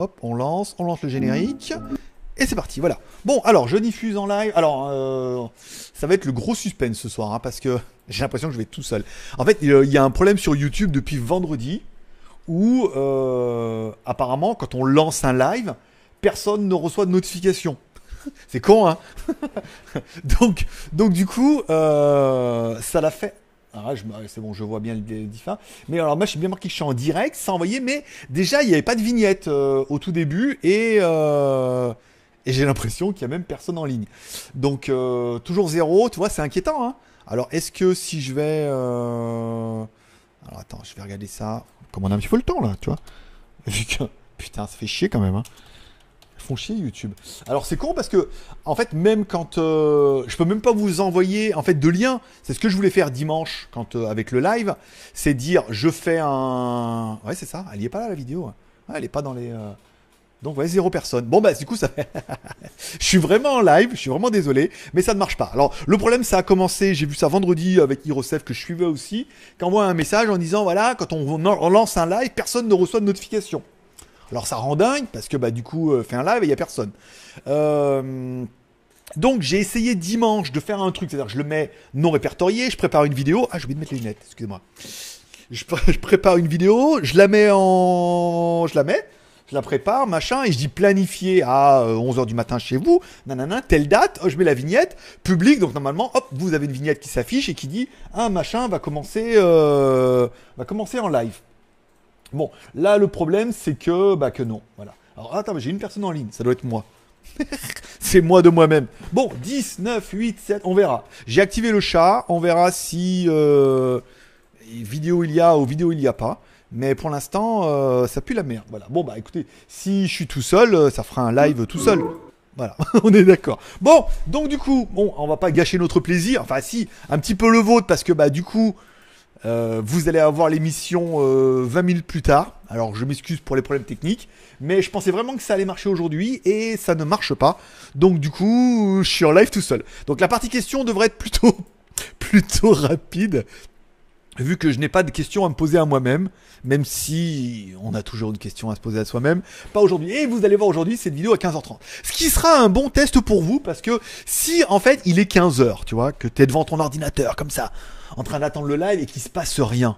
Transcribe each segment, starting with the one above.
Hop, on lance, on lance le générique. Et c'est parti, voilà. Bon, alors, je diffuse en live. Alors, euh, ça va être le gros suspense ce soir, hein, parce que j'ai l'impression que je vais être tout seul. En fait, il y a un problème sur YouTube depuis vendredi, où, euh, apparemment, quand on lance un live, personne ne reçoit de notification. c'est con, hein donc, donc, du coup, euh, ça l'a fait ah, c'est bon, je vois bien le différent. Mais alors, moi, j'ai bien marqué que je suis en direct, ça envoyé, mais déjà, il n'y avait pas de vignette euh, au tout début et, euh, j'ai l'impression qu'il n'y a même personne en ligne. Donc, euh, toujours zéro, tu vois, c'est inquiétant. Hein alors, est-ce que si je vais. Alors, attends, je vais regarder ça. Comme on a un petit peu le temps, là, tu vois. Putain, ça fait chier quand même. Hein font chier YouTube. Alors c'est con parce que en fait même quand euh, je peux même pas vous envoyer en fait de liens. C'est ce que je voulais faire dimanche quand euh, avec le live, c'est dire je fais un ouais c'est ça. Elle est pas là la vidéo. Ouais, elle est pas dans les euh, donc ouais zéro personne. Bon bah du coup ça fait. je suis vraiment en live, je suis vraiment désolé, mais ça ne marche pas. Alors le problème ça a commencé, j'ai vu ça vendredi avec Hirosef que je suivais aussi, qui envoie un message en disant voilà quand on lance un live, personne ne reçoit de notification. Alors ça rend dingue parce que bah du coup euh, fait un live et il y a personne. Euh, donc j'ai essayé dimanche de faire un truc, c'est-à-dire je le mets non répertorié, je prépare une vidéo. Ah j'ai oublié de mettre les lunettes, excusez-moi. Je, prépare une vidéo, je la mets en, je la mets, je la prépare, machin, et je dis planifier à 11h euh, du matin chez vous, nanana, telle date, oh, je mets la vignette, public, donc normalement, hop, vous avez une vignette qui s'affiche et qui dit, un machin va commencer, va commencer en live. Bon, là, le problème, c'est que, bah, que non. Voilà. Alors, attends, j'ai une personne en ligne, ça doit être moi. c'est moi de moi-même. Bon, 10, 9, 8, 7, on verra. J'ai activé le chat, on verra si euh, vidéo il y a ou vidéo il n'y a pas. Mais pour l'instant, euh, ça pue la merde. Voilà. Bon, bah écoutez, si je suis tout seul, euh, ça fera un live tout seul. Voilà, on est d'accord. Bon, donc du coup, bon, on va pas gâcher notre plaisir. Enfin, si, un petit peu le vôtre, parce que bah du coup, euh, vous allez avoir l'émission 20 euh, minutes plus tard. Alors je m'excuse pour les problèmes techniques, mais je pensais vraiment que ça allait marcher aujourd'hui et ça ne marche pas. Donc du coup, je suis en live tout seul. Donc la partie question devrait être plutôt plutôt rapide vu que je n'ai pas de questions à me poser à moi-même, même si on a toujours une question à se poser à soi-même, pas aujourd'hui. Et vous allez voir aujourd'hui cette vidéo à 15h30. Ce qui sera un bon test pour vous, parce que si en fait il est 15h, tu vois, que tu es devant ton ordinateur comme ça, en train d'attendre le live et qu'il se passe rien,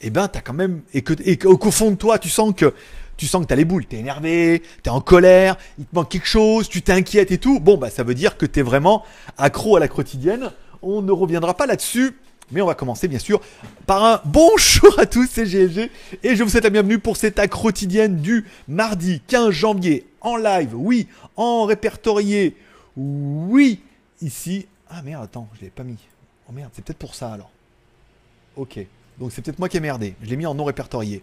eh ben t'as quand même et que et qu'au fond de toi tu sens que tu sens que t'as les boules, t'es énervé, t'es en colère, il te manque quelque chose, tu t'inquiètes et tout. Bon bah ça veut dire que t'es vraiment accro à la quotidienne. On ne reviendra pas là-dessus. Mais on va commencer bien sûr par un bonjour à tous, c'est GLG et je vous souhaite la bienvenue pour cette acte quotidienne du mardi 15 janvier en live, oui, en répertorié, oui, ici. Ah merde, attends, je l'ai pas mis. Oh merde, c'est peut-être pour ça alors. Ok. Donc c'est peut-être moi qui ai merdé. Je l'ai mis en non répertorié.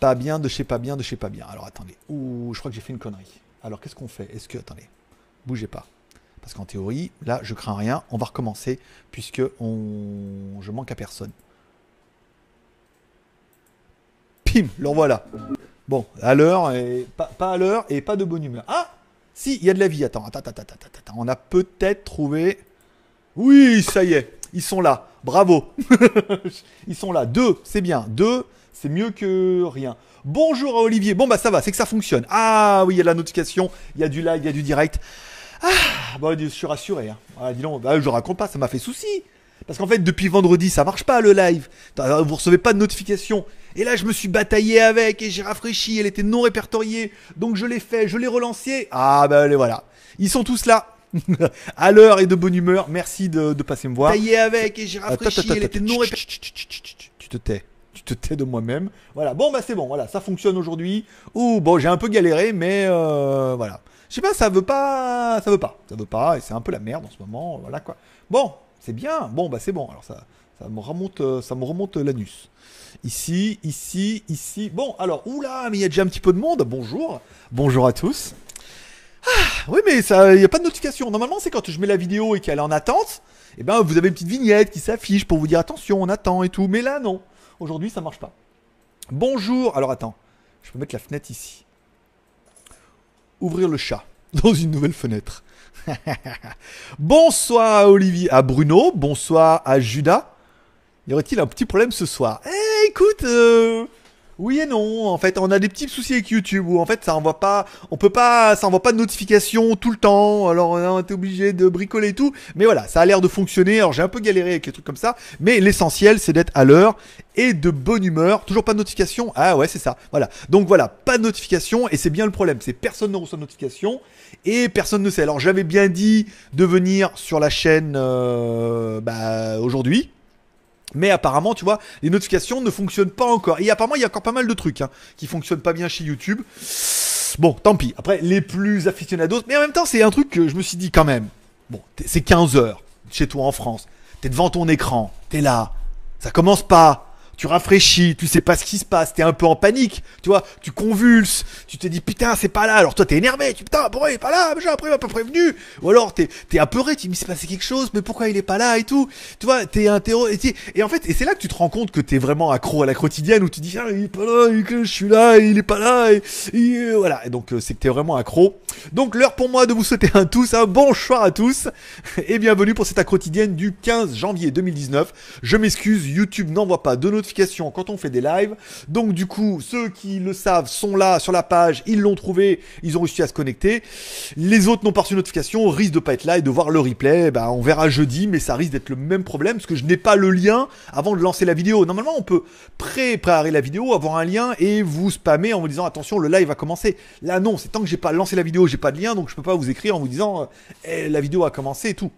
Pas bien, de chez pas bien, de chez pas bien. Alors attendez. Ouh, je crois que j'ai fait une connerie. Alors qu'est-ce qu'on fait? Est-ce que. Attendez. Bougez pas. Parce qu'en théorie, là, je crains rien. On va recommencer puisque je manque à personne. Pim, le voilà. Bon, à l'heure, et pas, à l'heure et pas de bonne humeur. Ah Si, il y a de la vie. Attends, attends. On a peut-être trouvé oui, ça y est, ils sont là. Bravo. ils sont là. Deux, c'est bien. Deux, c'est mieux que rien. Bonjour à Olivier. Bon bah ça va, c'est que ça fonctionne. Ah oui, il y a la notification, il y a du live, il y a du direct. Ah, bah je suis rassuré. Hein. Ah, dis donc, bah, je raconte pas, ça m'a fait souci. Parce qu'en fait, depuis vendredi, ça marche pas le live. Vous recevez pas de notification. Et là, je me suis bataillé avec et j'ai rafraîchi. Elle était non répertoriée. Donc je l'ai fait, je l'ai relancé. Ah bah allez, voilà. Ils sont tous là. à l'heure et de bonne humeur. Merci de, passer me voir. Taillé avec et j'ai rafraîchi. Elle était non Tu te tais. Tu te tais de moi-même. Voilà. Bon, bah c'est bon. Voilà, ça fonctionne aujourd'hui. Ouh, bon, j'ai un peu galéré, mais euh, voilà. Je sais pas, ça veut pas, ça veut pas, ça veut pas, et c'est un peu la merde en ce moment. Voilà quoi. Bon, c'est bien. Bon, bah c'est bon. Alors ça, ça me remonte, euh, ça me remonte l'anus. Ici, ici, ici. Bon, alors, oula, mais il y a déjà un petit peu de monde. Bonjour, bonjour à tous. Ah, oui, mais il n'y a pas de notification. Normalement, c'est quand je mets la vidéo et qu'elle est en attente, et eh ben, vous avez une petite vignette qui s'affiche pour vous dire attention, on attend et tout. Mais là, non. Aujourd'hui, ça marche pas. Bonjour. Alors, attends. Je peux mettre la fenêtre ici. Ouvrir le chat dans une nouvelle fenêtre. bonsoir à Olivier, à Bruno. Bonsoir à Judas. Y aurait-il un petit problème ce soir? Eh, écoute. Euh, Oui et non, en fait, on a des petits soucis avec YouTube où en fait ça envoie pas, on peut pas, ça envoie pas de notifications tout le temps. Alors on a été obligé de bricoler et tout, mais voilà, ça a l'air de fonctionner. Alors j'ai un peu galéré avec les trucs comme ça, mais l'essentiel c'est d'être à l'heure et de bonne humeur. Toujours pas de notification. Ah ouais, c'est ça. Voilà. Donc voilà, pas de notification et c'est bien le problème, c'est personne ne reçoit de notification et personne ne sait. Alors j'avais bien dit de venir sur la chaîne euh, bah, aujourd'hui. Mais apparemment, tu vois, les notifications ne fonctionnent pas encore. Et apparemment, il y a encore pas mal de trucs hein, qui fonctionnent pas bien chez YouTube. Bon, tant pis. Après, les plus aficionados. Mais en même temps, c'est un truc que je me suis dit quand même. Bon, c'est 15 heures chez toi en France. T'es devant ton écran. T'es là. Ça commence pas tu rafraîchis, tu sais pas ce qui se passe, t'es un peu en panique, tu vois, tu convulses, tu te dis putain c'est pas là, alors toi t'es énervé, tu putain pourquoi il est pas là, j'ai après il pas prévenu, ou alors t'es es apeuré, tu dis mais c'est passé quelque chose, mais pourquoi il est pas là et tout, tu vois, t'es un terreau, et, en fait, et c'est là que tu te rends compte que t'es vraiment accro à la quotidienne, où tu dis ah, il est pas là, je suis là, il est pas là, et, voilà, et donc euh, c'est que t'es vraiment accro. Donc l'heure pour moi de vous souhaiter un tous, un bonsoir à tous, et bienvenue pour cette quotidienne du 15 janvier 2019. Je m'excuse, YouTube n'envoie pas de quand on fait des lives. Donc du coup, ceux qui le savent sont là sur la page, ils l'ont trouvé, ils ont réussi à se connecter. Les autres n'ont pas reçu notification, risquent de pas être là et de voir le replay. Bah, on verra jeudi, mais ça risque d'être le même problème parce que je n'ai pas le lien avant de lancer la vidéo. Normalement, on peut préparer la vidéo, avoir un lien et vous spammer en vous disant attention, le live va commencer. Là non, c'est tant que j'ai pas lancé la vidéo, j'ai pas de lien, donc je peux pas vous écrire en vous disant eh, la vidéo a commencé et tout.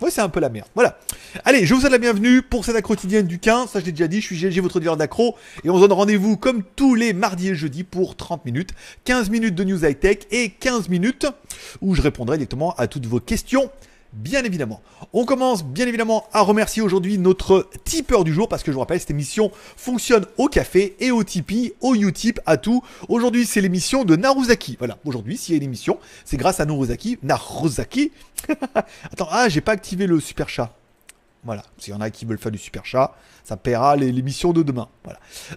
Ouais, c'est un peu la merde. Voilà. Allez, je vous souhaite la bienvenue pour cette accro quotidienne du 15. Ça, je l'ai déjà dit, je suis GLG, votre dealer d'accro. Et on se donne rendez-vous comme tous les mardis et jeudis pour 30 minutes. 15 minutes de news high-tech et 15 minutes où je répondrai directement à toutes vos questions bien évidemment. On commence bien évidemment à remercier aujourd'hui notre tipeur du jour parce que je vous rappelle, cette émission fonctionne au café et au Tipeee, au Utip, à tout. Aujourd'hui, c'est l'émission de Naruzaki. Voilà, aujourd'hui, s'il y a une émission, c'est grâce à Naruzaki. Naruzaki Attends, ah, j'ai pas activé le super chat. Voilà, s'il y en a qui veulent faire du super chat, ça paiera l'émission de demain.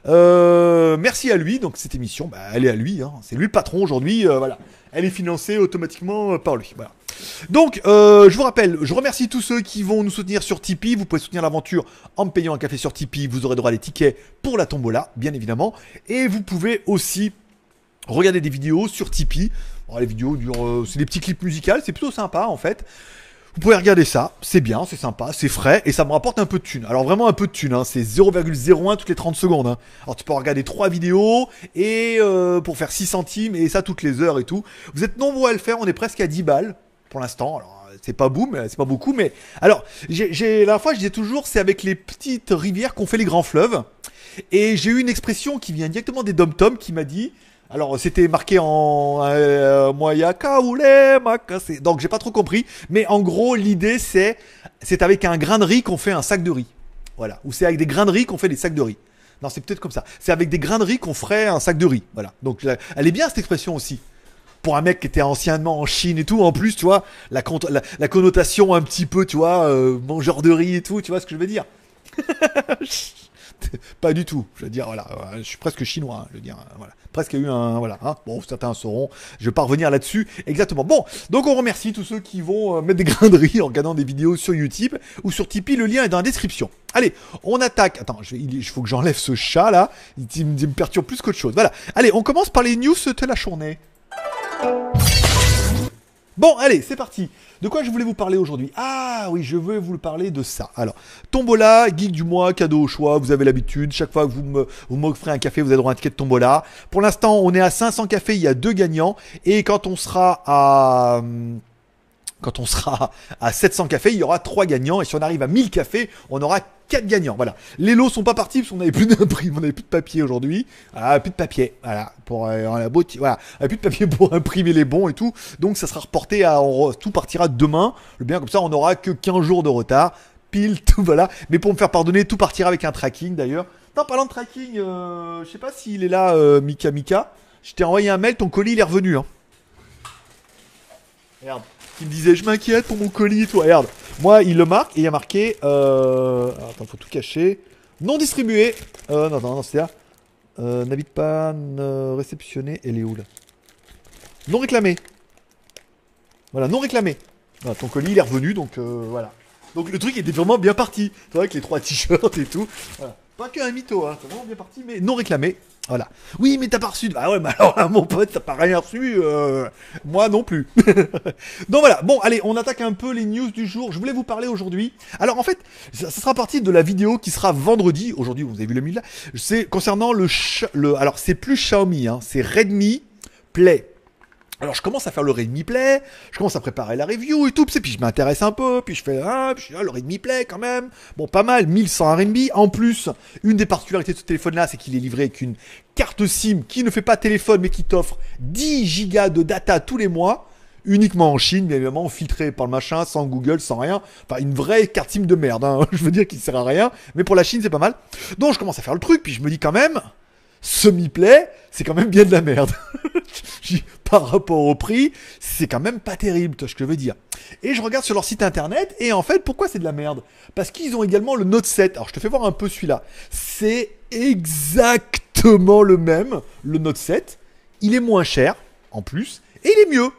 Euh, merci à lui, donc cette émission, bah, elle est à lui, hein. c'est lui le patron aujourd'hui, euh, voilà. Elle est financée automatiquement euh, par lui. Voilà. Donc, je vous rappelle, je remercie tous ceux qui vont nous soutenir sur Tipeee. Vous pouvez soutenir l'aventure en me payant un café sur Tipeee. Vous aurez droit à des tickets pour la tombola, bien évidemment. Et vous pouvez aussi regarder des vidéos sur Tipeee. les vidéos durent, c'est des petits clips musicaux, c'est plutôt sympa en fait. Vous pouvez regarder ça, c'est bien, c'est sympa, c'est frais et ça me rapporte un peu de thunes. Alors vraiment un peu de thunes, hein. c'est 0,01 toutes les 30 secondes. Hein. Alors tu peux regarder 3 vidéos et euh, pour faire 6 centimes et ça toutes les heures et tout. Vous êtes nombreux à le faire, on est presque à 10 balles pour l'instant. Alors c'est pas boum, c'est pas beaucoup, mais alors j'ai la fois je disais toujours c'est avec les petites rivières qu'on fait les grands fleuves. Et j'ai eu une expression qui vient directement des dom tom qui m'a dit alors c'était marqué en euh. Donc j'ai pas trop compris, mais en gros l'idée c'est c'est avec un grain de riz qu'on fait un sac de riz. Voilà, ou c'est avec des grains de riz qu'on fait des sacs de riz. Non, c'est peut-être comme ça. C'est avec des grains de riz qu'on ferait un sac de riz. Voilà. Donc elle est bien cette expression aussi. Pour un mec qui était anciennement en Chine et tout, en plus, tu vois, la, la, connotation un petit peu, tu vois, euh, mangeur de riz et tout, tu vois ce que je veux dire pas du tout. Je veux dire, voilà, je suis presque chinois. Hein, je veux dire, voilà, presque eu un, voilà. Hein. bon, certains sauront. Je vais pas revenir là-dessus exactement. Bon, donc on remercie tous ceux qui vont euh, mettre des grains en regardant des vidéos sur YouTube ou sur Tipeee. Le lien est dans la description. Allez, on attaque. Attends, il faut que j'enlève ce chat là. Il, me perturbe plus qu'autre chose. Voilà. Allez, on commence par les news de la journée. Bon, allez, c'est parti. De quoi je voulais vous parler aujourd'hui? Ah oui, je veux vous parler de ça. Alors, Tombola, geek du mois, cadeau au choix, vous avez l'habitude. Chaque fois que vous m'offrez un café, vous avez droit à un ticket de Tombola. Pour l'instant, on est à 500 cafés, il y a deux gagnants. Et quand on sera à... Hum, quand on sera à 700 cafés, il y aura 3 gagnants. Et si on arrive à 1000 cafés, on aura 4 gagnants. Voilà. Les lots sont pas partis parce qu'on avait plus d'imprimes, on avait plus de papier aujourd'hui. Voilà, plus de papier. Voilà. Pour euh, voilà. Plus de papier pour imprimer les bons et tout. Donc ça sera reporté à, tout partira demain. Le bien comme ça, on aura que 15 jours de retard. Pile, tout, voilà. Mais pour me faire pardonner, tout partira avec un tracking d'ailleurs. Non, parlant de tracking, euh, je sais pas s'il est là, euh, Mika Mika. Je t'ai envoyé un mail, ton colis il est revenu. Hein. Merde qui me disait je m'inquiète pour mon colis toi. Regarde, moi il le marque et il y a marqué. Euh... attends, faut tout cacher. Non distribué. Euh, non, non, non, c'est là. Euh, N'habite pas réceptionné. Elle est où là? Non réclamé. Voilà, non réclamé. ton colis il est revenu donc euh, voilà. Donc le truc était vraiment bien parti. Tu vois, avec les trois t-shirts et tout. Voilà. Pas qu'un mytho, hein, c'est vraiment bien parti, mais non réclamé. Voilà. Oui, mais t'as pas reçu. Ah ouais, mais alors mon pote, t'as pas rien reçu. euh, moi non plus. Donc voilà. Bon, allez, on attaque un peu les news du jour. Je voulais vous parler aujourd'hui. Alors en fait, ça, sera partie de la vidéo qui sera vendredi. Aujourd'hui, vous avez vu le mille là. C'est concernant le, le. Alors c'est plus Xiaomi, hein, c'est Redmi Play. Alors je commence à faire le Redmi Play, je commence à préparer la review et tout, puis je m'intéresse un peu, puis je fais ah, puis ah, Play quand même. Bon, pas mal, 1100 RMB. En plus, une des particularités de ce téléphone-là, c'est qu'il est livré avec une carte SIM qui ne fait pas téléphone, mais qui t'offre 10 gigas de data tous les mois, uniquement en Chine, bien évidemment, filtré par le machin, sans Google, sans rien. Enfin, une vraie carte SIM de merde, hein. je veux dire qu'il sert à rien, mais pour la Chine, c'est pas mal. Donc je commence à faire le truc, puis je me dis quand même, semi-play, c'est quand même bien de la merde. Par rapport au prix, c'est quand même pas terrible, tu vois ce que je veux dire. Et je regarde sur leur site internet, et en fait, pourquoi c'est de la merde? Parce qu'ils ont également le Note 7. Alors, je te fais voir un peu celui-là. C'est exactement le même, le Note 7. Il est moins cher, en plus, et il est mieux.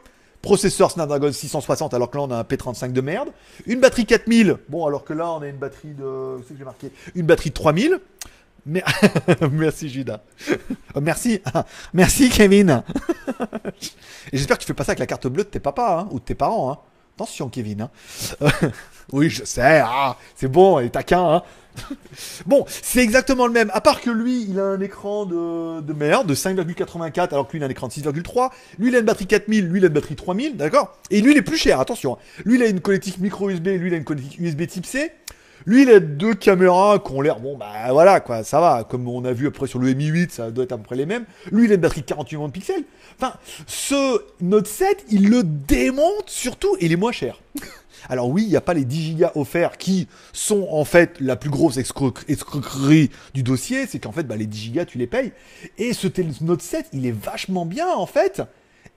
Processeur Snapdragon 660, alors que là on a un P35 de merde. Une batterie 4000, bon, alors que là on a une batterie de. C'est que j'ai marqué? Une batterie de 3000. Merci Judas. Euh, Merci. Merci Kevin. Et j'espère que tu fais pas ça avec la carte bleue de tes papas hein, ou de tes parents. Hein. Attention Kevin. Hein. Oui, je sais. Ah, c'est bon, et taquin. Hein. bon, c'est exactement le même. À part que lui, il a un écran de, de merde, de 5,84, alors que lui, il a un écran de 6,3. Lui, il a une batterie 4000, lui, il a une batterie 3000, d'accord? Et lui, il est plus cher, attention. Lui, il a une connectique micro USB, lui, il a une connectique USB type C. Lui, il a deux caméras qui ont l'air, bon, bah voilà, quoi, ça va. Comme on a vu après sur le Mi 8, ça doit être à peu près les mêmes. Lui, il a une batterie de 48 millions de pixels. Enfin, ce Note 7, il le démonte surtout et il est moins cher. Alors oui, il n'y a pas les 10 gigas offerts qui sont en fait la plus grosse escro- escroquerie du dossier. C'est qu'en fait, bah, les 10 gigas, tu les payes. Et ce Note 7, il est vachement bien en fait.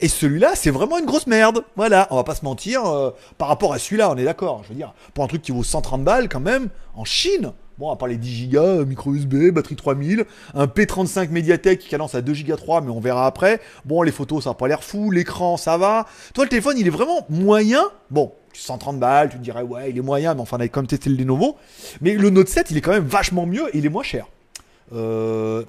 Et celui-là, c'est vraiment une grosse merde. Voilà, on va pas se mentir. euh, par rapport à celui-là, on est d'accord. Je veux dire, pour un truc qui vaut 130 balles quand même, en Chine. Bon, à part les 10 gigas, euh, micro USB, batterie 3000, un P35 Mediatek qui cadence à 2 gigas 3, mais on verra après. Bon, les photos, ça n'a pas l'air fou. L'écran, ça va. Toi, le téléphone, il est vraiment moyen. Bon, 130 balles, tu te dirais, ouais, il est moyen, mais enfin, on avait quand même testé le Lenovo. Mais le Note 7, il est quand même vachement mieux et il est moins cher. Euh,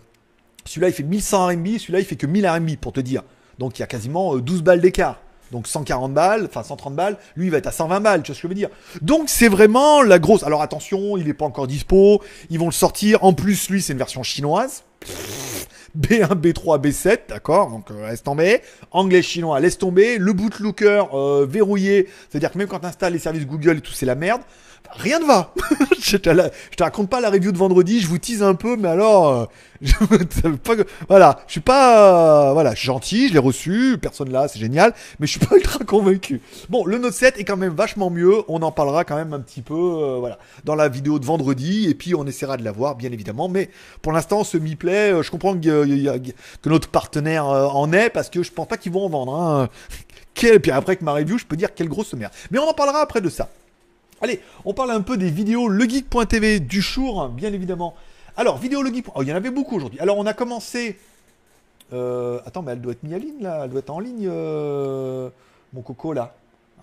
celui-là, il fait 1100 RMB, celui-là, il fait que 1000 RMB, pour te dire. Donc, il y a quasiment euh, 12 balles d'écart. Donc 140 balles, enfin 130 balles, lui il va être à 120 balles, tu vois ce que je veux dire. Donc c'est vraiment la grosse. Alors attention, il n'est pas encore dispo, ils vont le sortir. En plus, lui c'est une version chinoise. B1, B3, B7, d'accord, donc euh, laisse tomber. Anglais, chinois, laisse tomber. Le bootlocker euh, verrouillé, c'est-à-dire que même quand tu installes les services Google et tout, c'est la merde. Rien ne va. je, te te raconte pas la review de vendredi, je vous tease un peu, mais alors, euh, pas voilà, je suis pas, euh, voilà, je suis gentil, je l'ai reçu, personne là, c'est génial, mais je suis pas ultra convaincu. Bon, le Note 7 est quand même vachement mieux, on en parlera quand même un petit peu, euh, voilà, dans la vidéo de vendredi, et puis on essaiera de la voir, bien évidemment, mais pour l'instant, ce Mi Play, je comprends que, notre partenaire en est, parce que je pense pas qu'ils vont en vendre. Hein. Puis après que ma review, je peux dire quelle grosse merde. Mais on en parlera après de ça. Allez, on parle un peu des vidéos legeek.tv du jour, bien évidemment. Alors, vidéo legeek. Oh, il y en avait beaucoup aujourd'hui. Alors, on a commencé. Euh, Attends, mais elle doit être mise en ligne là. Elle doit être en ligne, euh, mon coco là.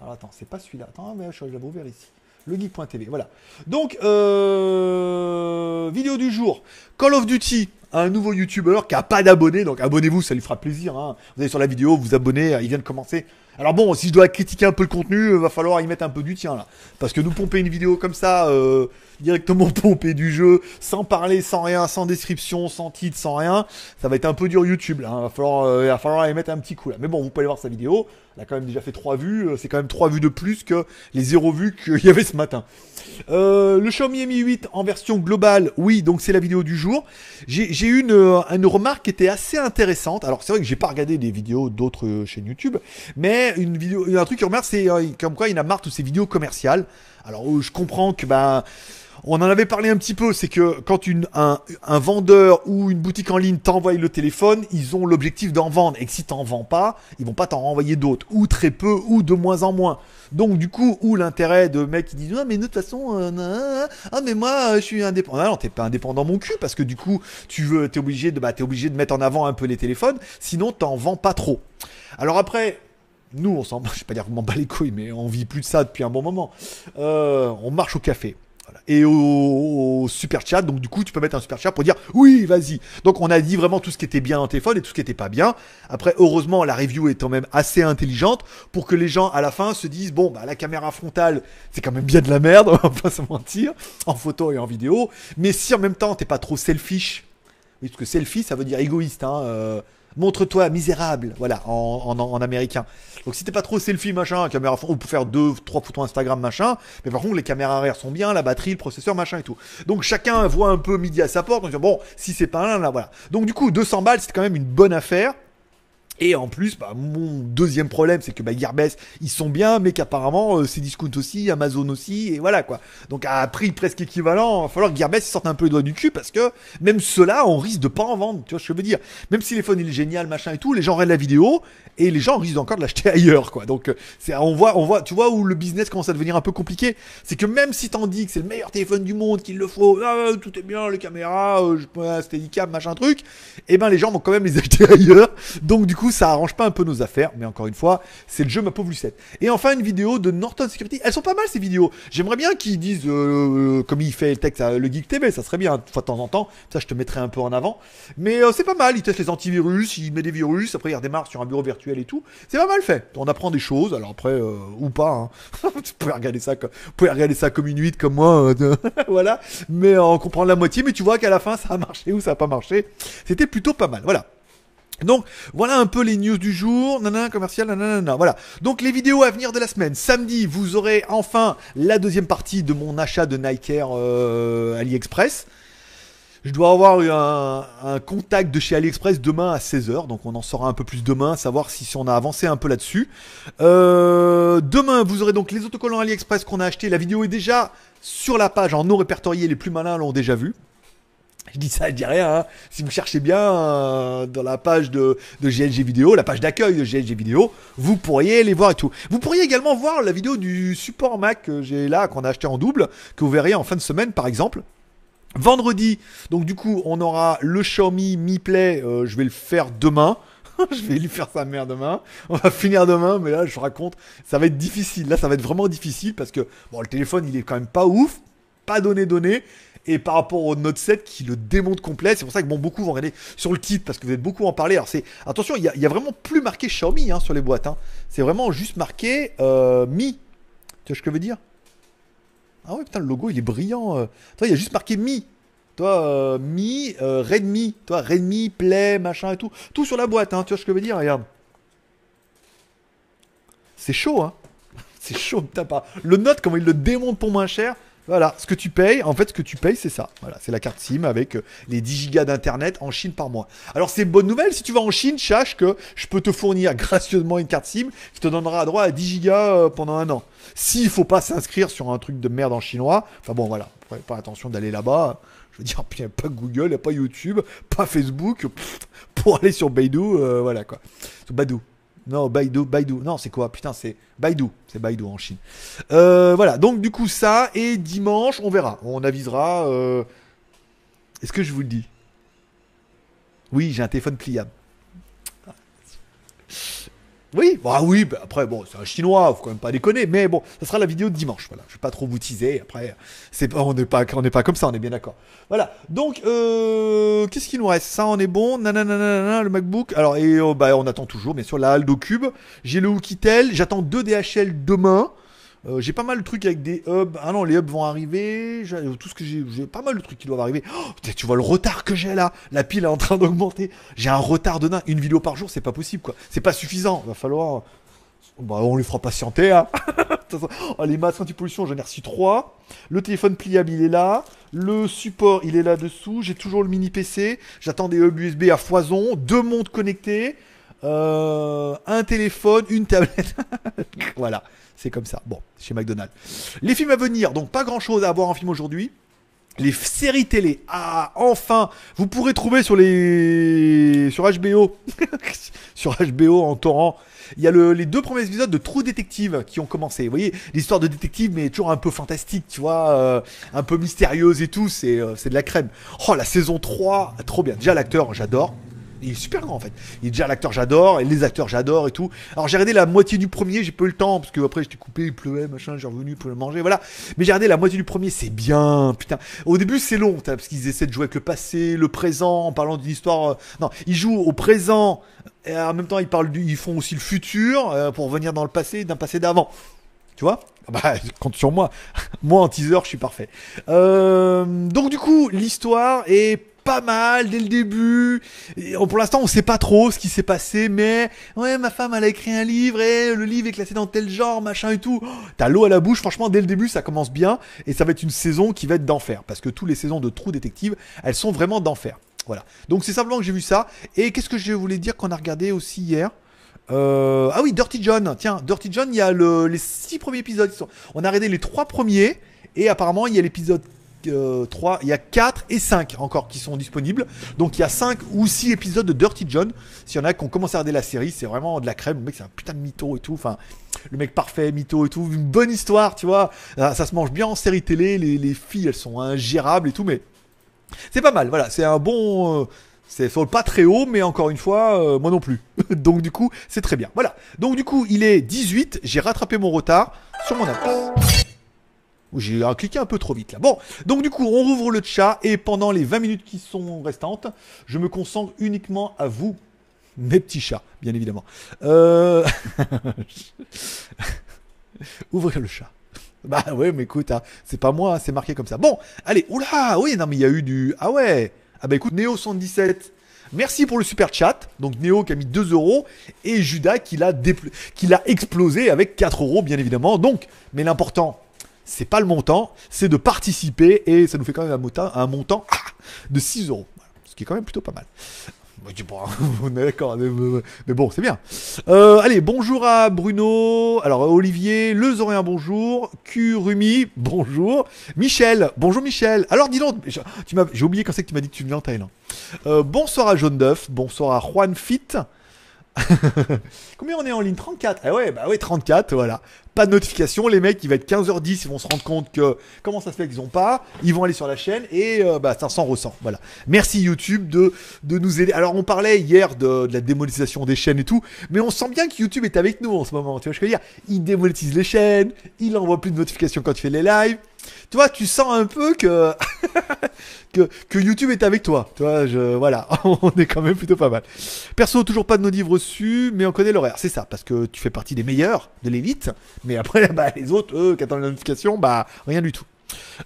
Alors, attends, c'est pas celui-là. Attends, mais je vais ouvrir ici. Legeek.tv, voilà. Donc, euh, vidéo du jour. Call of Duty, un nouveau YouTuber qui a pas d'abonnés, donc abonnez-vous, ça lui fera plaisir. hein. Vous allez sur la vidéo, vous abonnez, il vient de commencer. Alors bon, si je dois critiquer un peu le contenu, euh, va falloir y mettre un peu du tien là. Parce que nous pomper une vidéo comme ça, euh, directement pomper du jeu, sans parler, sans rien, sans description, sans titre, sans rien, ça va être un peu dur YouTube là. hein. Euh, va falloir y mettre un petit coup là. Mais bon, vous pouvez aller voir sa vidéo. Elle a quand même déjà fait 3 vues. euh, C'est quand même 3 vues de plus que les 0 vues qu'il y avait ce matin. Euh, le Xiaomi Mi 8 en version globale, oui, donc c'est la vidéo du jour. J'ai eu une, euh, une remarque qui était assez intéressante. Alors c'est vrai que j'ai pas regardé des vidéos d'autres euh, chaînes YouTube, mais une vidéo, un truc qui remarque, c'est comme quoi il en a marre de ces vidéos commerciales. Alors je comprends que ben on en avait parlé un petit peu, c'est que quand un, vendeur ou une boutique en ligne t'envoie le téléphone, ils ont l'objectif d'en vendre. Et que si t'en vends pas, ils vont pas t'en renvoyer d'autres. Ou très peu, ou de moins en moins. Donc du coup, où l'intérêt de mecs qui disent ah mais de toute façon euh, ah mais moi euh, je suis indépendant. Non, t'es pas indépendant mon cul parce que du coup tu veux t'es obligé de bah t'es obligé de mettre en avant un peu les téléphones, sinon t'en vends pas trop. Alors après. Nous, on s'en, je vais pas dire qu'on m'en bat les couilles, mais on vit plus de ça depuis un bon moment. Euh, on marche au café. Et au, super chat, donc du coup, tu peux mettre un super chat pour dire oui, vas-y. Donc on a dit vraiment tout ce qui était bien dans téléphone et tout ce qui était pas bien. Après, heureusement, la review est quand même assez intelligente pour que les gens à la fin se disent bon, bah la caméra frontale, c'est quand même bien de la merde, on va pas se mentir, en photo et en vidéo. Mais si en même temps t'es pas trop selfish, parce que selfie, ça veut dire égoïste, hein. Euh, montre-toi misérable, voilà, en, en, américain. Donc si t'es pas trop selfie machin, caméra on peut faire deux, trois photos Instagram machin, mais par contre les caméras arrière sont bien, la batterie, le processeur machin et tout. Donc chacun voit un peu midi à sa porte, donc bon, si c'est pas un là, voilà. Donc du coup 200 balles, c'est quand même une bonne affaire. Et en plus, bah, mon deuxième problème, c'est que bah, Gearbest, ils sont bien, mais qu'apparemment, euh, c'est discount aussi, Amazon aussi, et voilà quoi. Donc à prix presque équivalent, il va falloir que Gearbest sorte un peu les doigts du cul, parce que même ceux-là, on risque de pas en vendre, tu vois ce que je veux dire. Même si il est génial, machin et tout, les gens regardent la vidéo, et les gens risquent encore de l'acheter ailleurs, quoi. Donc euh, c'est, on voit, on voit, tu vois où le business commence à devenir un peu compliqué, c'est que même si t'en dis que c'est le meilleur téléphone du monde, qu'il le faut, ah, tout est bien, les caméras, euh, je, Steadicam, machin truc, et eh ben les gens vont quand même les acheter ailleurs. Donc du coup, ça arrange pas un peu nos affaires, mais encore une fois, c'est le jeu ma pauvre Lucette. Et enfin une vidéo de Norton Security, elles sont pas mal ces vidéos. J'aimerais bien qu'ils disent euh, comme il fait le texte, le Geek TV, ça serait bien de fois temps en temps. Ça, je te mettrai un peu en avant. Mais c'est pas mal. Il teste les antivirus, il met des virus, après il redémarre sur un bureau virtuel et tout. C'est pas mal fait. On apprend des choses, alors après, euh, ou pas. Hein. vous, pouvez regarder ça comme, vous pouvez regarder ça comme une nuit comme moi. Euh, voilà. Mais on comprend la moitié, mais tu vois qu'à la fin, ça a marché ou ça a pas marché. C'était plutôt pas mal. Voilà. Donc voilà un peu les news du jour, nanana commercial, nanana, voilà. Donc les vidéos à venir de la semaine. Samedi, vous aurez enfin la deuxième partie de mon achat de Nike Air euh, AliExpress. Je dois avoir un, un, contact de chez AliExpress demain à 16h, donc on en saura un peu plus demain, savoir si, on a avancé un peu là-dessus. Euh, demain, vous aurez donc les autocollants AliExpress qu'on a achetés. La vidéo est déjà sur la page en non répertorié, les plus malins l'ont déjà vu. Je dis ça, je dis rien. Hein. Si vous cherchez bien euh, dans la page de, de GLG vidéo, la page d'accueil de GLG vidéo, vous pourriez les voir et tout. Vous pourriez également voir la vidéo du support Mac que j'ai là, qu'on a acheté en double, que vous verrez en fin de semaine par exemple. Vendredi, donc du coup, on aura le Xiaomi Mi Play. Euh, je vais le faire demain. je vais lui faire sa mère demain. On va finir demain, mais là, je raconte, ça va être difficile. Là, ça va être vraiment difficile parce que bon, le téléphone, il est quand même pas ouf, pas donné donné. Et par rapport au Note 7 qui le démonte complet, c'est pour ça que bon, beaucoup vont regarder sur le titre parce que vous êtes beaucoup en parler. Alors c'est attention, il y, a vraiment plus marqué Xiaomi hein, sur les boîtes. Hein. C'est vraiment juste marqué euh, Mi. Tu vois ce que je veux dire? Ah ouais, putain, le logo, il est brillant. Euh. Toi, il y a juste marqué Mi. Toi, euh, Mi, euh, Redmi. Toi, Redmi, Play, machin et tout. Tout sur la boîte, hein. Tu vois ce que je veux dire? Regarde. C'est chaud, hein. C'est chaud, putain, pas. Le Note, comment il le démonte pour moins cher. Voilà, ce que tu payes, en fait, ce que tu payes, c'est ça. Voilà, c'est la carte SIM avec euh, les 10 gigas d'internet en Chine par mois. Alors, c'est une bonne nouvelle. Si tu vas en Chine, sache que je peux te fournir gracieusement une carte SIM qui te donnera droit à 10 gigas euh, pendant un an. S'il faut pas s'inscrire sur un truc de merde en chinois, enfin bon, voilà, pas attention d'aller là-bas. Je veux dire, il n'y a pas Google, il n'y a pas YouTube, pas Facebook. pour aller sur Beidou, euh, voilà quoi. Sur Badou. Non, Baidu, Baidu. Non, c'est quoi? Putain, c'est Baidu. C'est Baidu en Chine. Euh, voilà, donc du coup ça, et dimanche, on verra. On avisera. Euh, est-ce que je vous le dis? Oui, j'ai un téléphone pliable. Oui, bah oui, bah après, bon, c'est un chinois, faut quand même pas déconner, mais bon, ça sera la vidéo de dimanche, voilà. Je vais pas trop vous teaser, après, c'est on n'est pas, on n'est pas comme ça, on est bien d'accord. Voilà, donc, euh, qu'est-ce qu'il nous reste? Ça, on est bon, nanana, le MacBook, alors, et oh, bah, on attend toujours, bien sûr, la Aldo Cube, j'ai le Oukitel, j'attends deux DHL demain, euh, j'ai pas mal de trucs avec des hubs. Ah non, les hubs vont arriver. Tout ce que j'ai, pas mal de trucs qui doivent arriver. Oh, tu vois le retard que j'ai là. La pile est en train d'augmenter. J'ai un retard de nain. Une vidéo par jour, c'est pas possible quoi. C'est pas suffisant. Va falloir. Bah, on lui fera patienter. Hein. oh, les masques anti-pollution, j'en ai reçu 3. Le téléphone pliable, il est là. Le support, il est là dessous. J'ai toujours le mini PC. J'attends des hubs USB à foison. Deux montres connectées. Euh, un téléphone, une tablette. voilà. C'est comme ça. Bon, chez McDonald's. Les films à venir, donc pas grand chose à voir en film aujourd'hui. Les séries télé. Ah, enfin, vous pourrez trouver sur les sur HBO, sur HBO en torrent. Il y a les deux premiers épisodes de True Detective qui ont commencé. Vous voyez, l'histoire de détective, mais toujours un peu fantastique, tu vois, euh, un peu mystérieuse et tout. C'est euh, c'est de la crème. Oh, la saison 3, trop bien. Déjà l'acteur, j'adore. Il est super grand en fait. Il est déjà l'acteur j'adore, et les acteurs j'adore et tout. Alors j'ai regardé la moitié du premier, j'ai pas eu le temps, parce que après j'étais coupé, il pleuvait, machin, j'ai revenu pour le manger, voilà. Mais j'ai regardé la moitié du premier, c'est bien, putain. Au début c'est long, parce qu'ils essaient de jouer avec le passé, le présent, en parlant d'une histoire. Euh, non, ils jouent au présent, et en même temps ils, parlent du... ils font aussi le futur, euh, pour venir dans le passé, d'un passé d'avant. Tu vois? Bah, compte sur moi. moi, en teaser, je suis parfait. Euh, donc, du coup, l'histoire est pas mal dès le début. Et, pour l'instant, on sait pas trop ce qui s'est passé, mais ouais, ma femme, elle a écrit un livre et le livre est classé dans tel genre, machin et tout. Oh, T'as l'eau à la bouche. Franchement, dès le début, ça commence bien et ça va être une saison qui va être d'enfer parce que toutes les saisons de Trou Détective, elles sont vraiment d'enfer. Voilà. Donc, c'est simplement que j'ai vu ça. Et qu'est-ce que je voulais dire qu'on a regardé aussi hier? Euh, ah oui, Dirty John. Tiens, Dirty John, il y a les six premiers épisodes. On a regardé les trois premiers. Et apparemment, il y a l'épisode 3, euh, il y a 4 et 5 encore qui sont disponibles. Donc il y a 5 ou 6 épisodes de Dirty John. S'il y en a qui ont commencé à regarder la série, c'est vraiment de la crème. Le mec, c'est un putain de mytho et tout. Enfin, le mec parfait, mytho et tout. Une bonne histoire, tu vois. Ah, ça se mange bien en série télé. Les, les filles, elles sont ingérables et tout. Mais c'est pas mal. Voilà, c'est un bon. Euh, c'est pas très haut, mais encore une fois, euh, moi non plus. Donc du coup, c'est très bien. Voilà. Donc du coup, il est 18. J'ai rattrapé mon retard sur mon appel. J'ai cliqué un peu trop vite là. Bon, donc du coup, on rouvre le chat et pendant les 20 minutes qui sont restantes, je me concentre uniquement à vous, mes petits chats, bien évidemment. Euh... Ouvrir le chat. Bah ouais, mais écoute, hein, c'est pas moi, c'est marqué comme ça. Bon, allez, oula, oui, non, mais il y a eu du. Ah ouais, ah bah écoute, Néo117, merci pour le super chat. Donc Néo qui a mis 2 euros et Judas qui l'a, qui l'a explosé avec 4 euros, bien évidemment. Donc, mais l'important, c'est pas le montant, c'est de participer et ça nous fait quand même un montant, de 6 euros. Ce qui est quand même plutôt pas mal. on est d'accord, mais bon, c'est bien. Euh, allez, bonjour à Bruno. Alors, Olivier, Le Zoréen, bonjour. Kurumi, bonjour. Michel, bonjour Michel. Alors, dis donc, j'ai oublié quand c'est que tu m'as dit que tu venais en Thaïlande. Euh, bonsoir à Jaune d'œuf, bonsoir à Juan Fit. Combien on est en ligne? 34 Ah ouais, bah ouais, 34, voilà. Pas de notification, les mecs, il va être 15h10, ils vont se rendre compte que comment ça se fait qu'ils ont pas, ils vont aller sur la chaîne et euh, bah ça s'en ressent. Voilà. Merci YouTube de, de nous aider. Alors on parlait hier de, la démonétisation des chaînes et tout, mais on sent bien que YouTube est avec nous en ce moment. Tu vois ce que je veux dire? Il démonétise les chaînes, il envoie plus de notifications quand tu fais les lives tu tu sens un peu que, que, que, YouTube est avec toi. Tu vois, je, voilà, on est quand même plutôt pas mal. Perso, toujours pas de nos livres reçus, mais on connaît l'horaire. C'est ça, parce que tu fais partie des meilleurs, de l'élite. Mais après, bah, les autres, eux, qui attendent la notification, bah, rien du tout.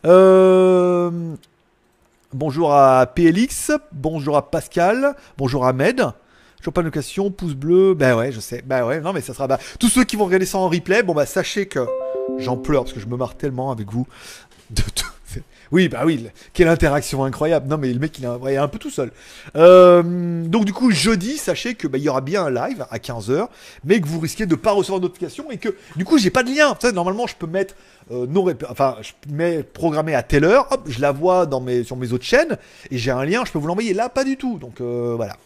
Euh, bonjour à PLX, bonjour à Pascal, bonjour à Ahmed. Toujours pas de location, pouce bleu, bah ouais, je sais, bah ouais, non mais ça sera, bah, tous ceux qui vont regarder ça en replay, bon bah sachez que J'en pleure parce que je me marre tellement avec vous. De tout. Oui, bah oui, quelle interaction incroyable. Non, mais le mec, il est un peu tout seul. Euh, donc, du coup, jeudi, sachez que bah, y aura bien un live à 15h, mais que vous risquez de ne pas recevoir de notification et que, du coup, j'ai pas de lien. normalement, je peux mettre euh, non, enfin, je mets programmé à telle heure, hop, je la vois dans mes, sur mes autres chaînes et j'ai un lien, je peux vous l'envoyer. Là, pas du tout. Donc, euh, voilà.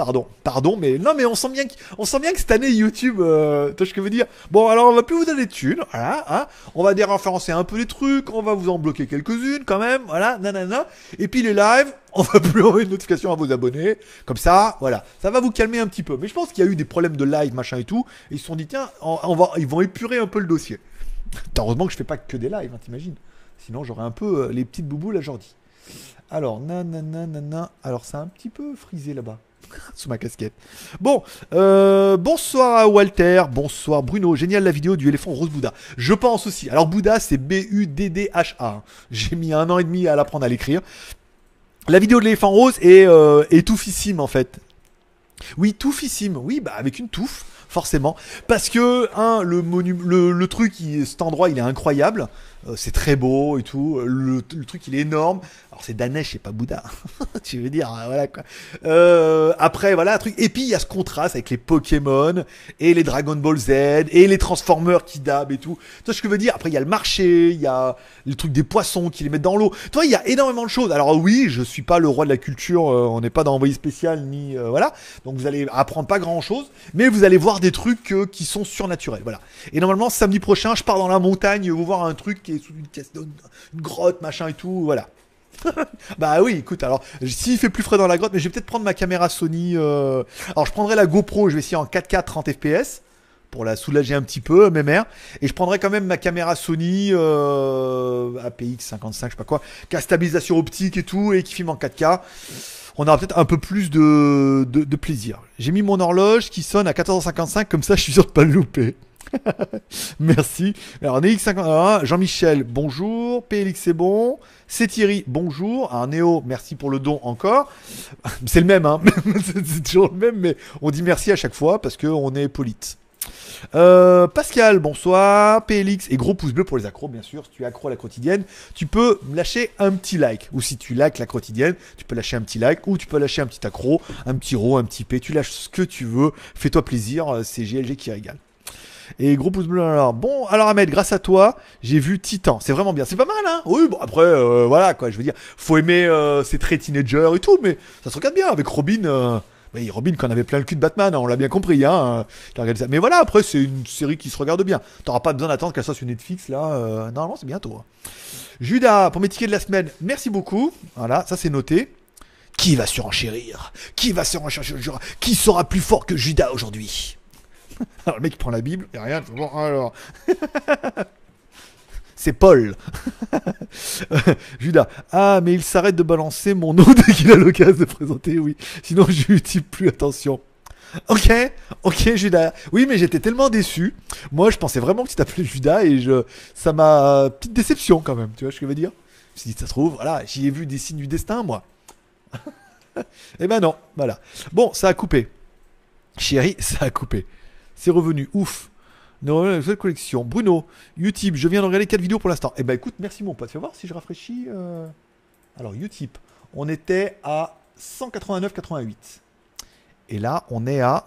Pardon, pardon, mais non, mais on sent bien que, cette année YouTube, euh, tu ce que je veux dire? Bon, alors on va plus vous donner de thunes, voilà, hein. On va déréférencer un peu les trucs, on va vous en bloquer quelques-unes quand même, voilà, nanana. Et puis les lives, on va plus envoyer de notification à vos abonnés, comme ça, voilà, ça va vous calmer un petit peu. Mais je pense qu'il y a eu des problèmes de live, machin et tout, et ils se sont dit tiens, on, va, ils vont épurer un peu le dossier. Heureusement que je fais pas que des lives, hein, t'imagines. Sinon j'aurais un peu euh, les petites bouboules à Jordi. Alors, nanana, nanana, alors c'est un petit peu frisé là-bas. sous ma casquette. Bon, euh, bonsoir Walter, bonsoir Bruno, génial la vidéo du éléphant rose Bouddha. Je pense aussi. Alors Bouddha, c'est B-U-D-D-H-A. J'ai mis un an et demi à l'apprendre à l'écrire. La vidéo de l'éléphant rose est, euh, touffissime en fait. Oui, touffissime. Oui, bah avec une touffe, forcément. Parce que, un, le truc, cet endroit, il est incroyable. Euh, c'est très beau et tout. Le, le, truc, il est énorme c'est Danesh et pas Bouddha. tu veux dire, voilà quoi. Euh, après, voilà, un truc. Et puis, il y a ce contraste avec les Pokémon et les Dragon Ball Z et les Transformers qui dab et tout. Tu vois ce que je veux dire? Après, il y a le marché, il y a le truc des poissons qui les mettent dans l'eau. Tu vois, il y a énormément de choses. Alors oui, je suis pas le roi de la culture, euh, on n'est pas dans envoyé spécial ni euh, voilà. Donc vous allez apprendre pas grand chose, mais vous allez voir des trucs qui sont surnaturels. Voilà. Et normalement, samedi prochain, je pars dans la montagne, vous voir un truc qui est sous une, une grotte, machin et tout. Voilà. bah oui, écoute, alors s'il fait plus frais dans la grotte, mais je vais peut-être prendre ma caméra Sony. euh, Alors je prendrai la GoPro, je vais essayer en 4K 30 FPS pour la soulager un petit peu, mes mères. Et je prendrai quand même ma caméra Sony euh, APX 55, je sais pas quoi, qui a stabilisation optique et tout, et qui filme en 4K. On aura peut-être un peu plus de, de, de plaisir. J'ai mis mon horloge qui sonne à 14h55, comme ça je suis sûr de pas le louper. Merci. Alors, NX51, Jean-Michel, bonjour. PLX, c'est bon. C'est Thierry, bonjour. Un Néo, merci pour le don encore. C'est le même, hein. c'est toujours le même, mais on dit merci à chaque fois parce qu'on est polite. Euh, Pascal, bonsoir. PLX et gros pouce bleu pour les accros, bien sûr. Si tu es accro à la quotidienne, tu peux lâcher un petit like. Ou si tu likes la quotidienne, tu peux lâcher un petit like. Ou tu peux lâcher un petit accro, un petit ro, un petit p. Tu lâches ce que tu veux. Fais-toi plaisir. euh, C'est GLG qui régale. Et gros pouce bleu alors. Bon, alors Ahmed, grâce à toi, j'ai vu Titan. C'est vraiment bien. C'est pas mal, hein? Oui, bon, après, euh, voilà, quoi. Je veux dire, faut aimer euh, ces traits teenager et tout, mais ça se regarde bien avec Robin. Euh... Oui, Robin, qu'on avait plein le cul de Batman, hein, on l'a bien compris, hein. euh, ça. Mais voilà, après, c'est une série qui se regarde bien. T'auras pas besoin d'attendre qu'elle soit sur Netflix, là. euh, normalement, c'est bientôt. hein. Judas, pour mes tickets de la semaine, merci beaucoup. Voilà, ça c'est noté. Qui va surenchérir? Qui va surenchérir Qui sera plus fort que Judas aujourd'hui? alors le mec il prend la Bible et rien. Bon alors. C'est Paul. Judas. Ah mais il s'arrête de balancer mon nom dès qu'il a l'occasion de présenter, oui. Sinon je lui plus attention. Ok, ok Judas. Oui mais j'étais tellement déçu. Moi je pensais vraiment que tu t'appelais Judas et je, ça m'a petite déception quand même. Tu vois ce que je veux dire? Je me dit ça se trouve, voilà, j'y ai vu des signes du destin moi. Eh ben non, voilà. Bon, ça a coupé. Chérie, ça a coupé. C'est revenu, ouf. Nouvelle collection. Bruno, Utip, je viens de regarder 4 vidéos pour l'instant. Eh ben écoute, merci mon pote. Fais voir si je rafraîchis. euh. Alors, Utip, on était à 189,88. Et là, on est à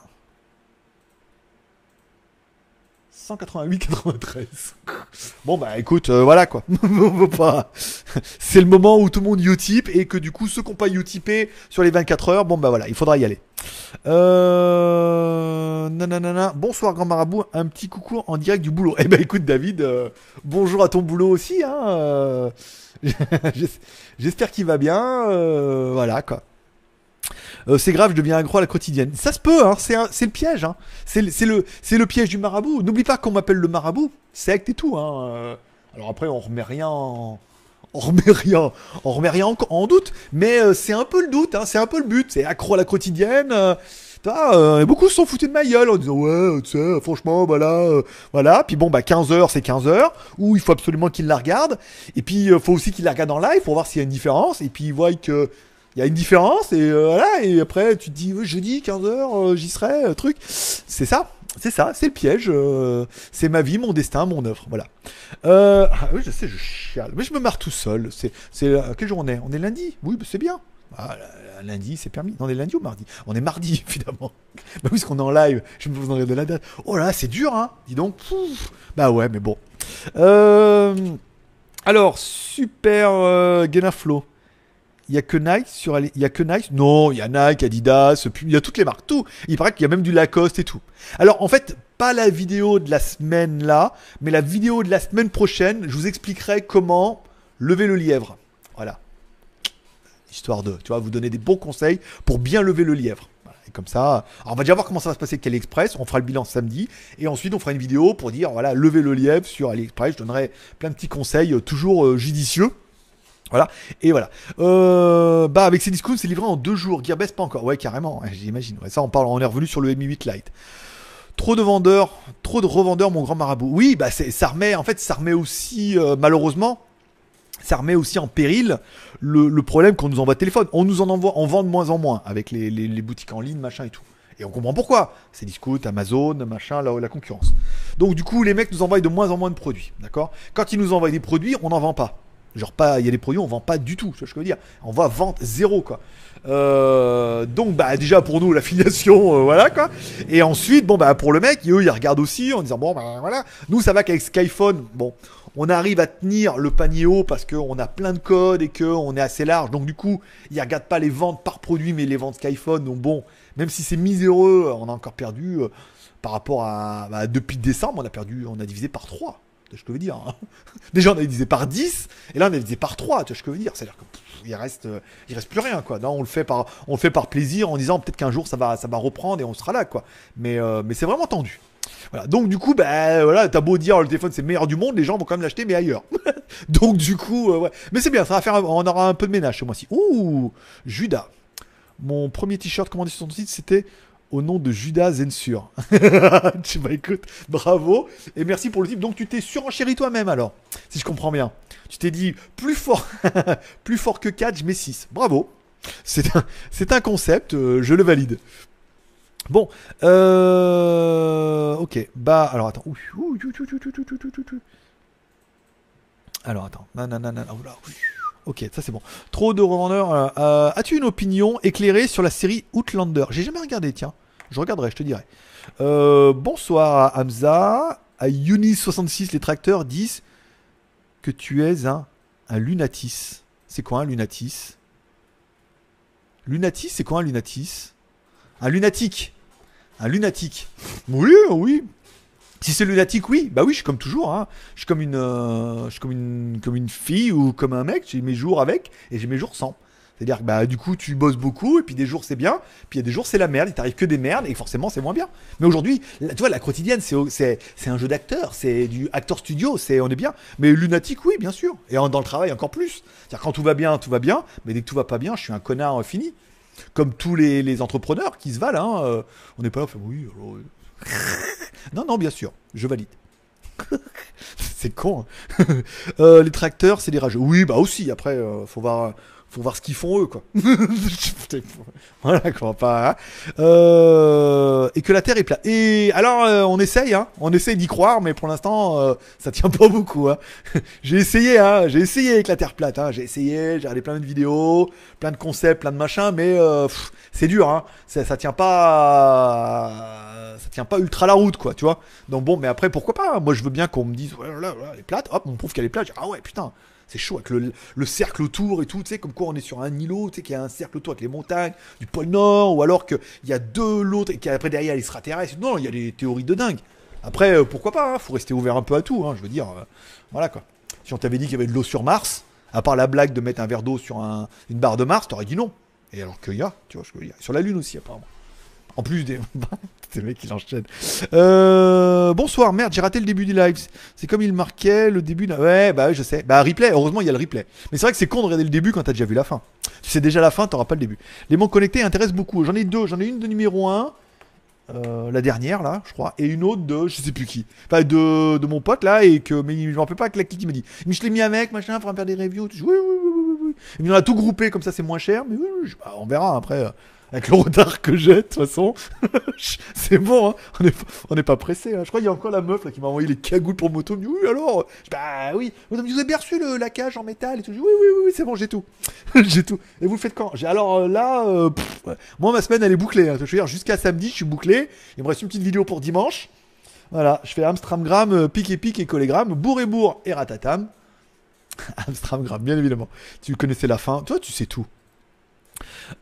188,93. Bon bah écoute, euh, voilà quoi. Pas. C'est le moment où tout le monde Utip et que du coup ceux qui n'ont pas Utipé sur les 24 heures, bon bah voilà, il faudra y aller. Euh... Nanana. Bonsoir grand marabout, un petit coucou en direct du boulot. Eh ben écoute David, euh, bonjour à ton boulot aussi. Hein, euh, J'espère qu'il va bien. voilà quoi. Euh, c'est grave, je deviens accro à la quotidienne. Ça se peut, hein, c'est c'est le piège. Hein. C'est le, c'est c'est piège du marabout. N'oublie pas qu'on m'appelle le marabout, secte et tout. Hein. euh. Alors après, on remet rien en... On remet rien, on remet rien en, doute, mais euh, c'est un peu le doute, hein, c'est un peu le but, c'est accro à la quotidienne. euh, euh, beaucoup se sont foutus de ma gueule en disant ouais, tu sais, franchement, voilà, euh, voilà. Puis bon, bah 15 heures, c'est 15 heures, où il faut absolument qu'il la regarde. Et puis, il faut aussi qu'il la regarde en live pour voir s'il y a une différence. Et puis, il voit que il y a une différence et euh, voilà. Et après, tu te dis jeudi 15 heures, euh, j'y serai, euh, truc. C'est ça, c'est ça, c'est le piège. c'est ma vie, mon destin, mon œuvre, voilà. Ah oui, je sais, je chiale, mais je me marre tout seul. C'est, c'est quel jour on est On est lundi? Oui, bah, c'est bien. Ah, lundi, c'est permis. Non, on est lundi ou mardi? On est mardi, évidemment. Bah oui, parce qu'on est en live. Je me souviens de la date. Oh là, c'est dur, hein Dis donc. Bah ouais, mais bon. Alors, super Genaflow. Il y a que Nike sur il y a que Nike? Non, il y a Nike, Adidas, il y a toutes les marques, tout. Il paraît qu'il y a même du Lacoste et tout. Alors en fait, pas la vidéo de la semaine là, mais la vidéo de la semaine prochaine, je vous expliquerai comment lever le lièvre. Voilà. Histoire de, tu vois, vous donner des bons conseils pour bien lever le lièvre. Et comme ça, on va déjà voir comment ça va se passer avec AliExpress, on fera le bilan samedi, et ensuite on fera une vidéo pour dire, voilà, lever le lièvre sur AliExpress, je donnerai plein de petits conseils, euh, toujours euh, judicieux. Voilà, et voilà. Euh, bah, avec ces discounts, c'est livré en deux jours. Gearbest, pas encore. Ouais, carrément, ouais, j'imagine. Ça, on parle, on est revenu sur le Mi 8 Lite. Trop de vendeurs, trop de revendeurs, mon grand marabout. Oui, bah, ça remet, en fait, ça remet aussi, euh, malheureusement, ça remet aussi en péril le, problème qu'on nous envoie de téléphone. On nous en envoie, on vend de moins en moins avec les, boutiques en ligne, machin et tout. Et on comprend pourquoi. C'est Amazon, machin, la, la concurrence. Donc du coup, les mecs nous envoient de moins en moins de produits, d'accord? Quand ils nous envoient des produits, on n'en vend pas. Genre pas, il y a des produits, on vend pas du tout. Ce que je veux dire On va vendre zéro, quoi. Euh, donc bah déjà pour nous l'affiliation, euh, voilà quoi. Et ensuite bon bah pour le mec, eux ils regardent aussi en disant bon bah voilà. Nous ça va qu'avec Skyphone, bon, on arrive à tenir le panier haut parce qu'on a plein de codes et qu'on est assez large. Donc du coup, ils regardent pas les ventes par produit, mais les ventes Skyphone. Donc bon, même si c'est miséreux, on a encore perdu euh, par rapport à bah, depuis décembre, on a perdu, on a divisé par 3 Tu vois ce que je veux dire hein. Déjà, on avait divisé par 10, et là, on avait divisé par 3. Tu vois ce que je veux dire C'est-à-dire qu'il reste, euh, il reste plus rien, quoi. Non, on le fait par, on le fait par plaisir en disant peut-être qu'un jour ça va, ça va reprendre et on sera là, quoi. Mais, euh, mais c'est vraiment tendu. Voilà. Donc du coup, bah voilà, t'as beau dire le téléphone c'est le meilleur du monde, les gens vont quand même l'acheter mais ailleurs. Donc du coup, euh, ouais. Mais c'est bien, ça va faire, on aura un peu de ménage ce mois-ci. Ouh, Judas. Mon premier t-shirt commandé sur ton site, c'était au nom de Judas Zensur. tu bah bravo et merci pour le type. Donc tu t'es surenchéri toi-même alors, si je comprends bien. Tu t'es dit plus fort, plus fort que 4, je mets 6. Bravo. C'est un, c'est un concept, euh, je le valide. Bon, euh, ok, bah alors attends. Alors attends, nanana, Ok, ça c'est bon. Trop de revendeurs. Euh, As-tu une opinion éclairée sur la série Outlander? J'ai jamais regardé, tiens. Je regarderai, je te dirai. Euh, bonsoir à Hamza. À Unis66, les tracteurs disent que tu es un, un lunatis. C'est quoi un lunatis? Lunatis, c'est quoi un lunatis? Un lunatique. Un lunatique. Oui, oui. Si c'est lunatique, oui. Bah oui, je suis comme toujours. Hein. Je suis comme une, euh, je suis comme une, comme une fille ou comme un mec. J'ai mes jours avec et j'ai mes jours sans. C'est-à-dire que bah, du coup, tu bosses beaucoup, et puis des jours c'est bien, puis il y a des jours c'est la merde, il t'arrive que des merdes, et forcément c'est moins bien. Mais aujourd'hui, tu vois, la quotidienne, c'est un jeu d'acteur, c'est du acteur studio, c'est on est bien. Mais lunatique, oui, bien sûr. Et dans le travail, encore plus. C'est-à-dire quand tout va bien, tout va bien, mais dès que tout va pas bien, je suis un connard fini. Comme tous les, entrepreneurs qui se valent, hein, euh, on n'est pas là, on fait oui, alors, non, non, bien sûr, je valide. c'est con. Hein. Euh, les tracteurs, c'est des rageux. Oui, bah aussi. Après, euh, faut voir faut voir ce qu'ils font eux, quoi. voilà, quoi, pas. Hein. Euh, et que la Terre est plate. Et alors, euh, on essaye, hein. On essaye d'y croire, mais pour l'instant, euh, ça tient pas beaucoup. Hein. j'ai essayé, hein. J'ai essayé avec la Terre plate. Hein. J'ai essayé, j'ai regardé plein de vidéos, plein de concepts, plein de machins, mais c'est dur, hein. Ça, ça tient pas, ça tient pas ultra la route, quoi. Tu vois. Donc bon, mais après, pourquoi pas Moi, je veux bien qu'on me dise, voilà, elle est plate. Hop, on prouve qu'elle est plate. Ah ouais, putain c'est chaud avec le, cercle autour et tout, tu sais, comme quoi on est sur un îlot, tu sais, qu'il y a un cercle autour avec les montagnes du pôle Nord, ou alors qu'il y a deux l'autre et qu'après derrière il sera. Non, il y a des théories de dingue. Après, euh, pourquoi pas, hein, faut rester ouvert un peu à tout, hein, je veux dire. Euh, voilà quoi. Si on t'avait dit qu'il y avait de l'eau sur Mars, à part la blague de mettre un verre d'eau sur une barre de Mars, t'aurais dit non. Et alors qu'il y a, tu vois, je veux dire. Sur la Lune aussi, apparemment. En plus des. C'est le mec qui l'enchaîne. Euh, bonsoir, merde, j'ai raté le début du live. C'est comme il marquait le début. Ouais, bah je sais. Bah replay, heureusement il y a le replay. Mais c'est vrai que c'est con de regarder le début quand t'as déjà vu la fin. Tu sais déjà la fin, t'auras pas le début. Les montres connectés intéressent beaucoup. J'en ai deux. J'en ai une de numéro 1. Euh, la dernière là, je crois, et une autre de je sais plus qui, enfin de, de mon pote là, et que mais je m'en rappelle pas que la qui m'a dit, mais je l'ai mis avec machin, pour faire des reviews, oui oui oui oui, oui. il a tout groupé comme ça c'est moins cher, mais oui, bah, on verra après avec le retard que j'ai, de toute façon, c'est bon, hein. on n'est pas pressé. Hein. Je crois qu'il y a encore la meuf là, qui m'a envoyé les cagoules pour moto. oui, alors? Bah oui, vous avez bien reçu le, la cage en métal et tout? oui, oui, oui, c'est bon, j'ai tout. j'ai tout. Et vous le faites quand? Alors euh, là, euh, moi, ma semaine, elle est bouclée. Hein. Je veux dire, jusqu'à samedi, je suis bouclé. Il me reste une petite vidéo pour dimanche. Voilà, je fais Amstramgram, euh, pic et pic et collégramme, bourre et bourre et ratatam. Amstramgram, bien évidemment. Tu connaissais la fin. Toi, tu sais tout.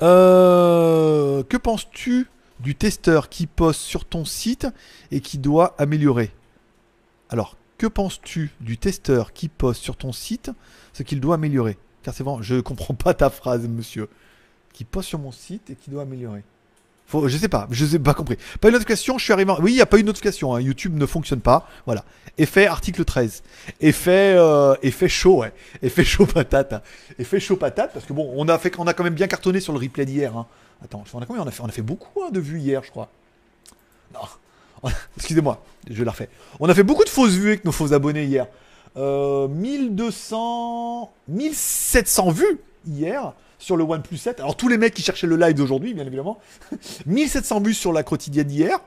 Euh, que penses-tu du testeur qui poste sur ton site et qui doit améliorer? Alors, que penses-tu du testeur qui poste sur ton site ce qu'il doit améliorer? Car c'est bon, je ne comprends pas ta phrase, monsieur. Qui poste sur mon site et qui doit améliorer. Je sais pas, je sais pas compris. Pas une notification, je suis arrivé. Oui, il n'y a pas une notification. Hein. YouTube ne fonctionne pas. Voilà. Effet article 13. Effet, euh, effet chaud, ouais. Effet chaud patate. Hein. Effet chaud patate, parce que bon, on a, fait, on a quand même bien cartonné sur le replay d'hier. Hein. Attends, on a combien on a fait, on a fait beaucoup hein, de vues hier, je crois. Non. Excusez-moi, je la refais. On a fait beaucoup de fausses vues avec nos faux abonnés hier. Euh, 1200. 1700 vues hier sur le OnePlus 7. Alors tous les mecs qui cherchaient le live d'aujourd'hui, bien évidemment. 1700 vues sur la quotidienne d'hier.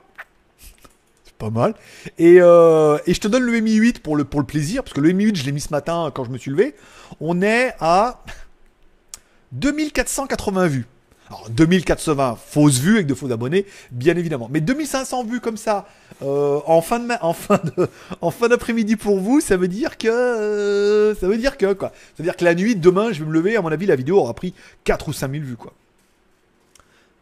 C'est pas mal. Euh, et, je te donne le Mi 8 pour le, pour le plaisir, parce que le Mi 8, je l'ai mis ce matin quand je me suis levé. On est à 2480 vues. Alors 2420 fausses vues avec de faux abonnés, bien évidemment. Mais 2500 vues comme ça euh, en fin d'après-midi pour vous, ça veut dire que euh, ça veut dire que quoi. Ça veut dire que la nuit demain, je vais me lever, à mon avis la vidéo aura pris 4 ou 5000 vues quoi.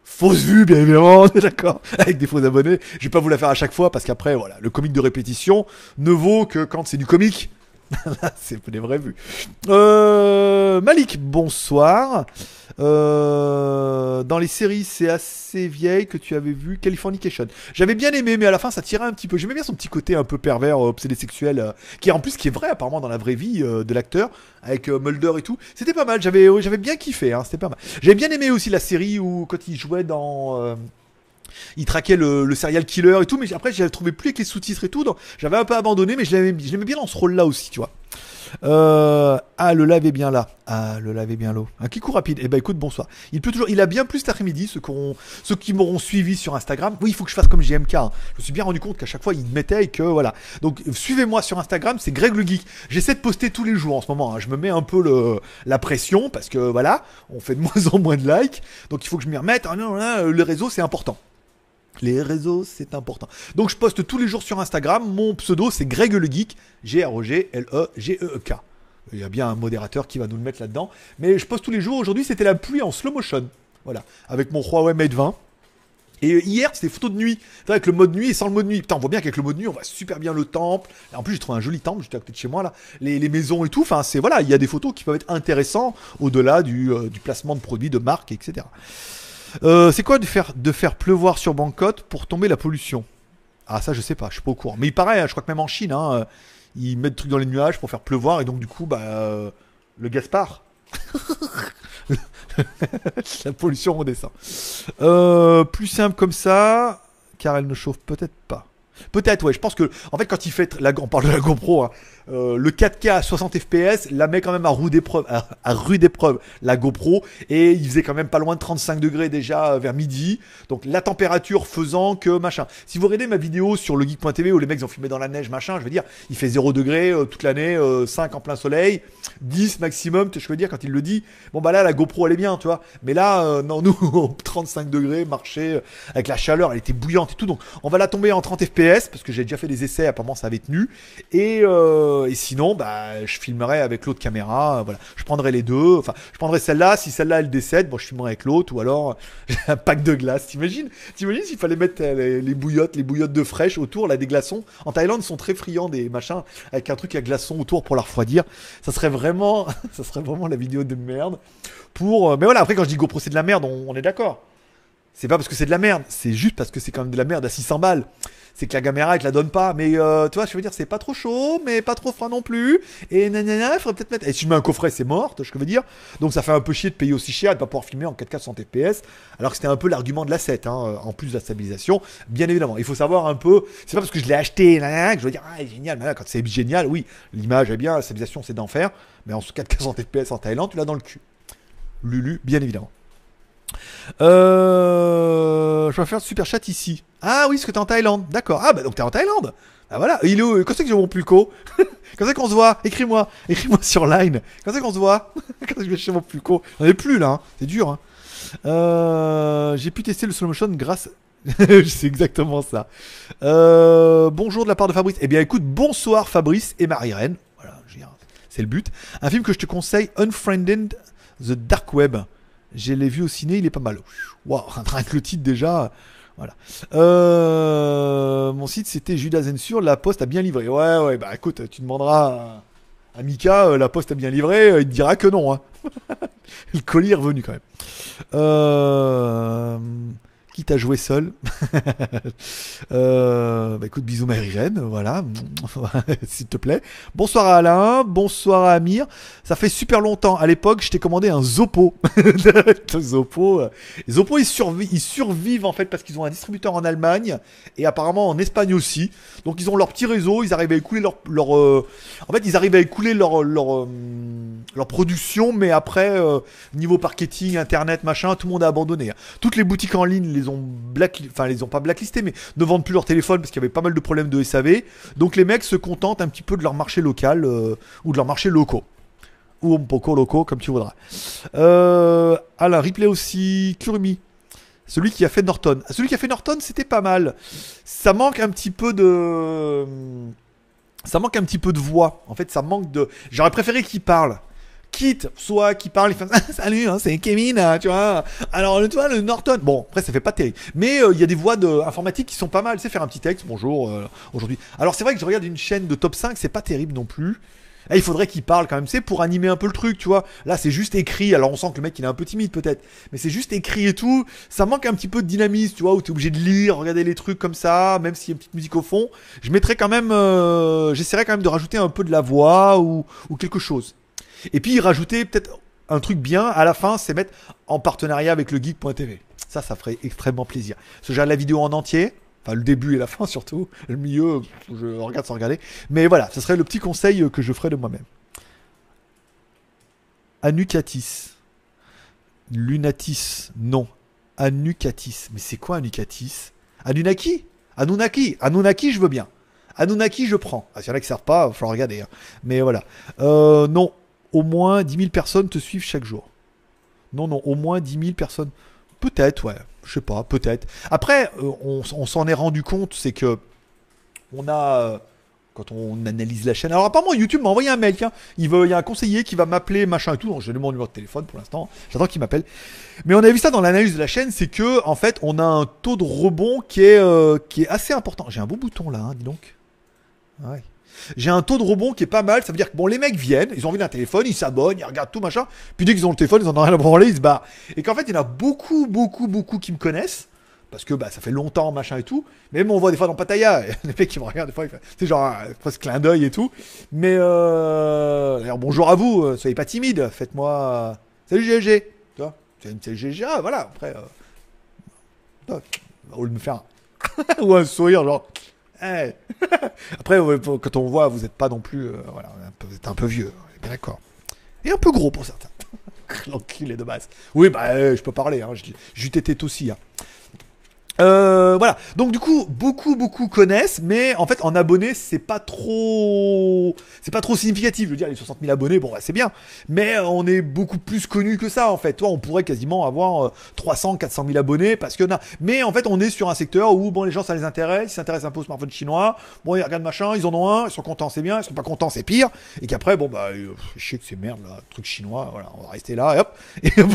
Fausse vue, bien évidemment, d'accord, avec des faux abonnés. Je vais pas vous la faire à chaque fois parce qu'après, voilà, le comique de répétition ne vaut que quand c'est du comique. C'est des vraies vues. Euh, Malik, bonsoir. Euh, dans les séries, c'est assez vieille que tu avais vu Californication. J'avais bien aimé, mais à la fin, ça tirait un petit peu. J'aimais bien son petit côté un peu pervers, euh, obsédé sexuel, qui en plus qui est vrai apparemment dans la vraie vie de l'acteur, avec Mulder et tout. C'était pas mal. J'avais, j'avais bien kiffé. Hein, c'était pas mal. J'avais bien aimé aussi la série où quand il jouait dans il traquait le, serial killer et tout, mais après le trouvais plus avec les sous-titres et tout, j'avais un peu abandonné, mais je bien dans ce rôle-là aussi, tu vois. Euh, ah, le est bien là. Ah, le est bien là. Un kikou rapide. Eh ben écoute, bonsoir. Il peut toujours, il a bien plus cet après-midi, ceux, qui m'auront suivi sur Instagram. Oui, il faut que je fasse comme JMK. hein. Je me suis bien rendu compte qu'à chaque fois, il mettait et que voilà. Donc, suivez-moi sur Instagram, c'est Greg le Geek. J'essaie de poster tous les jours en ce moment. hein. Je me mets un peu la pression parce que voilà, on fait de moins en moins de likes. Donc, il faut que je m'y remette. Ah non, là, le réseau, c'est important. Les réseaux, c'est important. Donc je poste tous les jours sur Instagram. Mon pseudo, c'est Greg le Geek. G-R-O-G-L-E-G-E-E-K. Il y a bien un modérateur qui va nous le mettre là-dedans. Mais je poste tous les jours. Aujourd'hui, c'était la pluie en slow motion. Voilà. Avec mon Huawei Mate 20. Et hier, c'était photo de nuit. Avec le mode nuit et sans le mode nuit. Putain, on voit bien qu'avec le mode nuit, on voit super bien le temple. En plus, j'ai trouvé un joli temple juste à côté de chez moi, là. Les, maisons et tout. Enfin, c'est voilà, il y a des photos qui peuvent être intéressantes au-delà du, euh, du placement de produits, de marques, etc. Euh, c'est quoi de faire, pleuvoir sur Bangkok pour tomber la pollution? Ah, ça, je sais pas, je suis pas au courant. Mais il paraît, hein, je crois que même en Chine, hein, euh, ils mettent des trucs dans les nuages pour faire pleuvoir et donc, du coup, bah, euh, le Gaspard. la pollution redescend. Plus simple comme ça, car elle ne chauffe peut-être pas. Peut-être, ouais. Je pense que, en fait, quand il fait, la, on parle de la GoPro, hein, euh, le 4K à 60 FPS la met quand même à rude épreuve, à, rude la GoPro, et il faisait quand même pas loin de 35 degrés déjà euh, vers midi. Donc la température faisant que machin. Si vous regardez ma vidéo sur le geek.tv où les mecs ont filmé dans la neige, machin, je veux dire, il fait 0 degré euh, toute l'année, euh, 5 en plein soleil, 10 maximum, je veux dire, quand il le dit. Bon bah là, la GoPro elle est bien, tu vois. Mais là, non, nous, 35 degrés, marcher, avec la chaleur, elle était bouillante et tout. Donc on va la tomber en 30 FPS, parce que j'ai déjà fait des essais, apparemment ça avait tenu. Et, et sinon, bah, je filmerai avec l'autre caméra. euh, voilà, je prendrai les deux. Enfin, je prendrai celle-là. Si celle-là elle décède, bon, je filmerai avec l'autre. Ou alors j'ai un pack de glace. T'imagines T'imagines s'il fallait mettre euh, les, bouillottes, les bouillottes de fraîche autour, là, des glaçons? En Thaïlande, ils sont très friands des machins avec un truc à glaçons autour pour la refroidir. Ça serait vraiment, ça serait vraiment la vidéo de merde. Pour, euh, mais voilà. Après, quand je dis GoPro c'est de la merde, on est d'accord. C'est pas parce que c'est de la merde, c'est juste parce que c'est quand même de la merde à 600 balles. C'est que la caméra, elle te la donne pas. Mais euh, tu vois, je veux dire, c'est pas trop chaud, mais pas trop froid non plus. Et nanana, faudrait peut-être mettre. Et si je mets un coffret, c'est mort, je veux dire. Donc ça fait un peu chier de payer aussi cher et de pas pouvoir filmer en 4K 60 FPS. Alors que c'était un peu l'argument de la 7, hein, en plus de la stabilisation. Bien évidemment, il faut savoir un peu. C'est pas parce que je l'ai acheté, nanana, que je veux dire, ah, génial. Là, quand c'est génial, oui, l'image est bien, la stabilisation, c'est d'enfer. Mais en 4K 60 FPS en Thaïlande, tu l'as dans le cul. Lulu, bien évidemment. Euh, je vais faire super chat ici. Ah oui, parce que t'es en Thaïlande. D'accord. Ah bah donc t'es en Thaïlande. Ah voilà. Il est où Quand c'est que j'ai mon pulco Quand c'est qu'on se voit? Écris-moi. Écris-moi sur Line. Quand c'est qu'on se voit? Quand est-ce que je vais chez mon pulco On est plus là. hein. C'est dur. Hein. Euh, j'ai pu tester le slow motion grâce. c'est exactement ça. Euh, bonjour de la part de Fabrice. Eh bien écoute, bonsoir Fabrice et Marie-Reine. Voilà, c'est le but. Un film que je te conseille, Unfriended the Dark Web. Je l'ai vu au ciné, il est pas mal. Waouh, rien que le titre déjà. Voilà. Euh, mon site c'était Judas Ensure, la poste a bien livré. Ouais, ouais, bah écoute, tu demanderas à, Mika, euh, la poste a bien livré, euh, il te dira que non. Hein. le colis est revenu quand même. Quitte à jouer seul. euh, bah écoute, bisous Marie-Jeanne, voilà, s'il te plaît. Bonsoir à Alain, bonsoir à Amir. Ça fait super longtemps. À l'époque, je t'ai commandé un Zopo. Zopo. euh, Zopo, ils, survi- ils survivent en fait parce qu'ils ont un distributeur en Allemagne et apparemment en Espagne aussi. Donc ils ont leur petit réseau, ils arrivent à écouler leur, euh, en fait ils arrivent à écouler leur leur production, mais après niveau marketing, internet, machin, tout le monde a abandonné. Toutes les boutiques en ligne les ont black, enfin les ont pas blacklistés, mais ne vendent plus leur téléphone parce qu'il y avait pas mal de problèmes de SAV. Donc les mecs se contentent un petit peu de leur marché local euh, ou de leur marché locaux ou un poco locaux comme tu voudras. Euh, Alain, replay aussi, Kurumi. Celui qui a fait Norton. Celui qui a fait Norton, c'était pas mal. Ça manque un petit peu de. Ça manque un petit peu de voix. En fait, ça manque de. J'aurais préféré qu'il parle. Quitte soit qui parle, il fait salut, hein, c'est Kevin, hein, tu vois. Alors le toi le Norton, bon après ça fait pas terrible, mais euh, il y a des voix de informatique qui sont pas mal. C'est faire un petit texte, bonjour euh, aujourd'hui. Alors c'est vrai que je regarde une chaîne de top 5, c'est pas terrible non plus. Et il faudrait qu'il parle quand même, c'est pour animer un peu le truc, tu vois. Là, c'est juste écrit. Alors, on sent que le mec, il est un peu timide, peut-être. Mais c'est juste écrit et tout. Ça manque un petit peu de dynamisme, tu vois, où t'es obligé de lire, regarder les trucs comme ça, même s'il y a une petite musique au fond. Je mettrais quand même, euh, j'essaierais quand même de rajouter un peu de la voix ou quelque chose. Et puis, rajouter peut-être un truc bien à la fin, c'est mettre en partenariat avec le geek.tv. Ça, ça ferait extrêmement plaisir. Ce genre la vidéo en entier. Enfin, le début et la fin surtout. Le milieu, je regarde sans regarder. Mais voilà, ce serait le petit conseil que je ferais de moi-même. Anucatis. Lunatis. Non. Anucatis. Mais c'est quoi Anucatis Anunaki Anunnaki Anunnaki, je veux bien. Anunnaki, je prends. Ah, s'il y en a qui ne servent pas, il va falloir regarder. Hein. Mais voilà. Euh, non. Au moins 10 000 personnes te suivent chaque jour. Non, non. Au moins 10 000 personnes. Peut-être, ouais. Je sais pas, peut-être. Après, euh, on, s'en est rendu compte, c'est que on a euh, quand on analyse la chaîne. Alors apparemment YouTube m'a envoyé un mail, Il, veut, il y a un conseiller qui va m'appeler, machin et tout. Donc j'ai mon numéro de téléphone pour l'instant. J'attends qu'il m'appelle. Mais on a vu ça dans l'analyse de la chaîne, c'est que en fait on a un taux de rebond qui est, euh, qui est assez important. J'ai un beau bouton là, hein, dis donc. Ouais j'ai un taux de rebond qui est pas mal. Ça veut dire que bon, les mecs viennent, ils ont envie d'un téléphone, ils s'abonnent, ils regardent tout machin. Puis dès qu'ils ont le téléphone, ils en ont rien à branler, ils se barrent. Et qu'en fait, il y en a beaucoup, beaucoup, beaucoup qui me connaissent. Parce que bah, ça fait longtemps, machin et tout. Mais on voit des fois dans Pataya, les mecs qui me regardent, des fois, c'est genre un, presque clin d'œil et tout. Mais euh, alors, bonjour à vous, euh, soyez pas timide, faites-moi. Salut GG, tu vois, c'est GG, voilà, après. Euh... Lieu de me faire un... ou un sourire, genre. Après, quand on voit, vous n'êtes pas non plus. Euh, voilà, vous êtes un peu vieux, d'accord. Et un peu gros pour certains. L'enculé de base. Oui, bah, euh, je peux parler. Hein, été aussi. Hein. Euh, voilà. Donc du coup, beaucoup beaucoup connaissent, mais en fait en abonnés c'est pas trop, c'est pas trop significatif. Je veux dire, les 60 000 abonnés, bon, c'est bien, mais on est beaucoup plus connu que ça en fait. Toi, on pourrait quasiment avoir 300, 400 000 abonnés parce que, mais en fait, on est sur un secteur où bon, les gens ça les intéresse, ils s'intéressent un peu aux smartphones chinois. Bon, ils regardent machin, ils en ont un, ils sont contents, c'est bien, ils sont pas contents, c'est pire. Et qu'après, bon bah, euh, je sais que c'est merde là, truc chinois, voilà, on va rester là, et hop.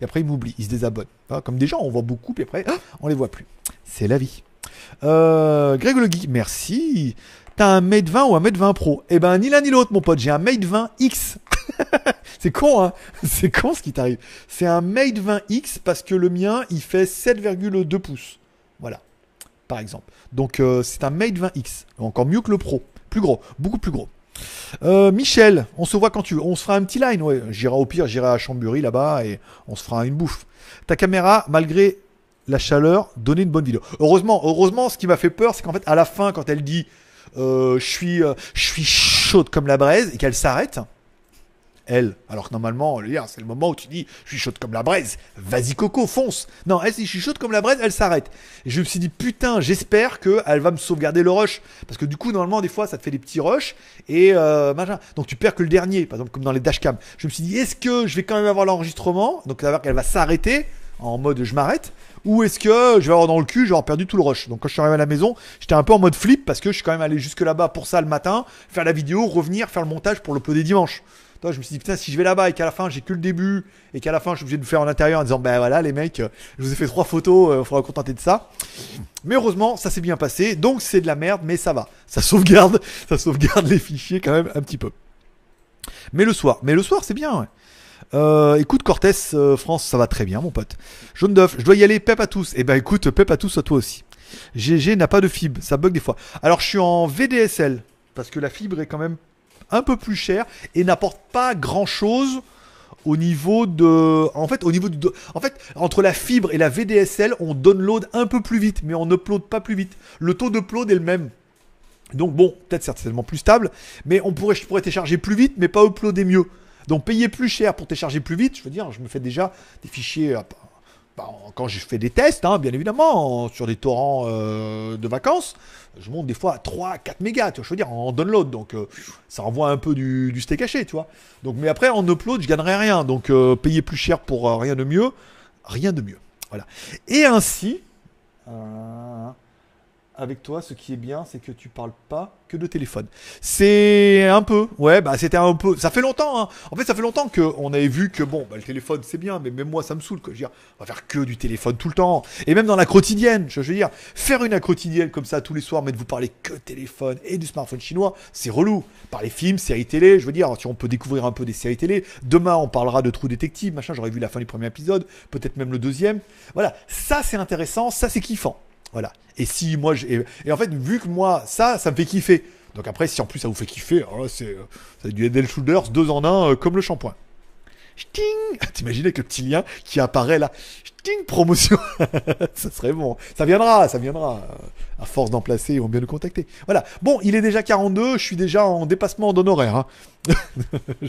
Et après, ils m'oublient, ils se désabonnent. Comme des gens, on voit beaucoup, puis après, on les voit plus. C'est la vie. Euh, Greg Le merci. T'as un Mate 20 ou un Mate 20 Pro? Eh ben, ni l'un ni l'autre, mon pote. J'ai un Mate 20 X. c'est con, hein C'est con ce qui t'arrive. C'est un Mate 20 X parce que le mien, il fait 7,2 pouces. Voilà. Par exemple. Donc, euh, c'est un Mate 20 X. Encore mieux que le Pro. Plus gros. Beaucoup plus gros. Euh, Michel, on se voit quand tu veux. On se fera un petit line, ouais. J'irai au pire, j'irai à Chambury là-bas et on se fera une bouffe. Ta caméra, malgré la chaleur, donner une bonne vidéo. Heureusement, heureusement, ce qui m'a fait peur, c'est qu'en fait, à la fin, quand elle dit euh, je suis, euh, je suis chaude comme la braise et qu'elle s'arrête, elle, alors que normalement, c'est le moment où tu dis je suis chaude comme la braise, vas-y Coco, fonce. Non, elle, si je suis chaude comme la braise, elle s'arrête. Et je me suis dit putain, j'espère qu'elle va me sauvegarder le rush, parce que du coup, normalement, des fois, ça te fait des petits rushs et euh, machin. Donc tu perds que le dernier, par exemple, comme dans les dashcam. Je me suis dit est-ce que je vais quand même avoir l'enregistrement, donc ça qu'elle va s'arrêter en mode je m'arrête ou est-ce que je vais avoir dans le cul, je perdu tout le rush. Donc quand je suis arrivé à la maison, j'étais un peu en mode flip parce que je suis quand même allé jusque là-bas pour ça le matin, faire la vidéo, revenir, faire le montage pour l'uploader dimanche. Toi, je me suis dit, putain, si je vais là-bas et qu'à la fin, j'ai que le début et qu'à la fin, je suis obligé de faire en intérieur en disant, ben voilà, les mecs, je vous ai fait trois photos, il euh, faudra contenter de ça. Mais heureusement, ça s'est bien passé. Donc, c'est de la merde, mais ça va. Ça sauvegarde, ça sauvegarde les fichiers quand même un petit peu. Mais le soir, mais le soir, c'est bien, ouais. Euh, écoute Cortés euh, France, ça va très bien mon pote. Jaune d'œuf, je dois y aller, pep à tous. Eh ben écoute, pep à tous à toi aussi. GG n'a pas de fibre, ça bug des fois. Alors je suis en VDSL, parce que la fibre est quand même un peu plus chère et n'apporte pas grand chose au niveau de en fait au niveau de en fait entre la fibre et la VDSL on download un peu plus vite mais on upload pas plus vite le taux d'upload est le même donc bon peut-être certainement plus stable mais on pourrait je télécharger plus vite mais pas uploader mieux donc payer plus cher pour télécharger plus vite, je veux dire, je me fais déjà des fichiers. Euh, bah, quand je fais des tests, hein, bien évidemment, sur des torrents euh, de vacances, je monte des fois à 3, 4 mégas, tu vois, je veux dire, en download. Donc euh, ça envoie un peu du, du steak haché, tu vois. Donc, mais après, en upload, je gagnerai rien. Donc payer plus cher pour rien de mieux, rien de mieux. Voilà. Et ainsi. Avec toi, ce qui est bien, c'est que tu parles pas que de téléphone. C'est un peu, ouais, bah c'était un peu. Ça fait longtemps, hein. En fait, ça fait longtemps qu'on avait vu que bon, bah, le téléphone c'est bien, mais même moi ça me saoule. Quoi. Je veux dire, on va faire que du téléphone tout le temps. Et même dans la quotidienne, je veux dire, faire une quotidienne comme ça tous les soirs, mais de vous parler que téléphone et du smartphone chinois, c'est relou. Par les films, séries télé, je veux dire, si on peut découvrir un peu des séries télé. Demain, on parlera de Trou Détective, machin. J'aurais vu la fin du premier épisode, peut-être même le deuxième. Voilà, ça c'est intéressant, ça c'est kiffant. Voilà. Et si moi, et en fait, vu que moi, ça, ça me fait kiffer. Donc après, si en plus ça vous fait kiffer, c'est du Head Shoulders deux en un, euh, comme le shampoing. T'imagines avec le petit lien qui apparaît là Sting promotion Ça serait bon. Ça viendra, ça viendra. À force d'en placer, ils vont bien nous contacter. Voilà. Bon, il est déjà 42, je suis déjà en dépassement d'honoraires. Hein.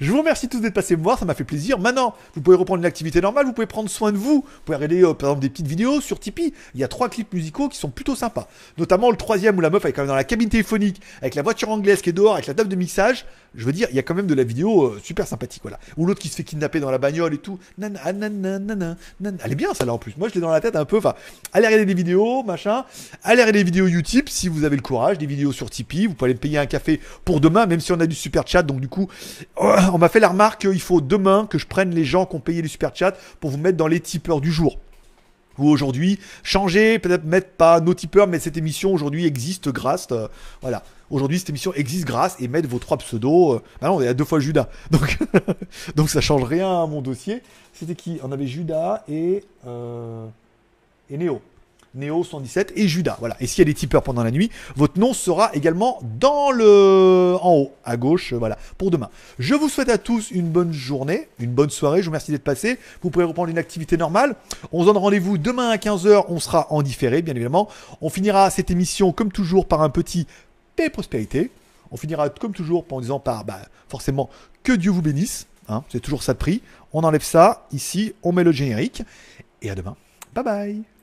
je vous remercie tous d'être passés me voir, ça m'a fait plaisir. Maintenant, vous pouvez reprendre une activité normale, vous pouvez prendre soin de vous. Vous pouvez regarder euh, par exemple des petites vidéos sur Tipeee. Il y a trois clips musicaux qui sont plutôt sympas. Notamment le troisième où la meuf est quand même dans la cabine téléphonique, avec la voiture anglaise qui est dehors, avec la table de mixage. Je veux dire, il y a quand même de la vidéo euh, super sympathique. Voilà. Ou l'autre qui se fait kidnapper dans la bagnole et tout. Ah, Elle est bien ça là en plus. Moi je l'ai dans la tête un peu. Enfin, allez regarder des vidéos, machin. Allez regarder des vidéos YouTube si vous avez le courage, des vidéos sur Tipeee. Vous pouvez aller me payer un café pour demain, même si on a du super chat. Donc du coup, on m'a fait la remarque qu'il faut demain que je prenne les gens qui ont payé le super chat pour vous mettre dans les tipeurs du jour ou aujourd'hui, changer, peut-être mettre pas nos tipeurs, mais cette émission aujourd'hui existe grâce. Euh, voilà. Aujourd'hui, cette émission existe grâce et mettre vos trois pseudos. Euh, bah non, on est à deux fois Judas. Donc, donc ça change rien à mon dossier. C'était qui? On avait Judas et, euh, et Néo. Néo 117 et Judas. Voilà. Et s'il y a des tipeurs pendant la nuit, votre nom sera également dans le en haut, à gauche, euh, voilà, pour demain. Je vous souhaite à tous une bonne journée, une bonne soirée. Je vous remercie d'être passé. Vous pouvez reprendre une activité normale. On se donne rendez-vous demain à 15h. On sera en différé, bien évidemment. On finira cette émission, comme toujours, par un petit paix et prospérité. On finira, comme toujours, en disant par, bah, forcément, que Dieu vous bénisse. Hein, c'est toujours ça de prix. On enlève ça ici, on met le générique. Et à demain. Bye bye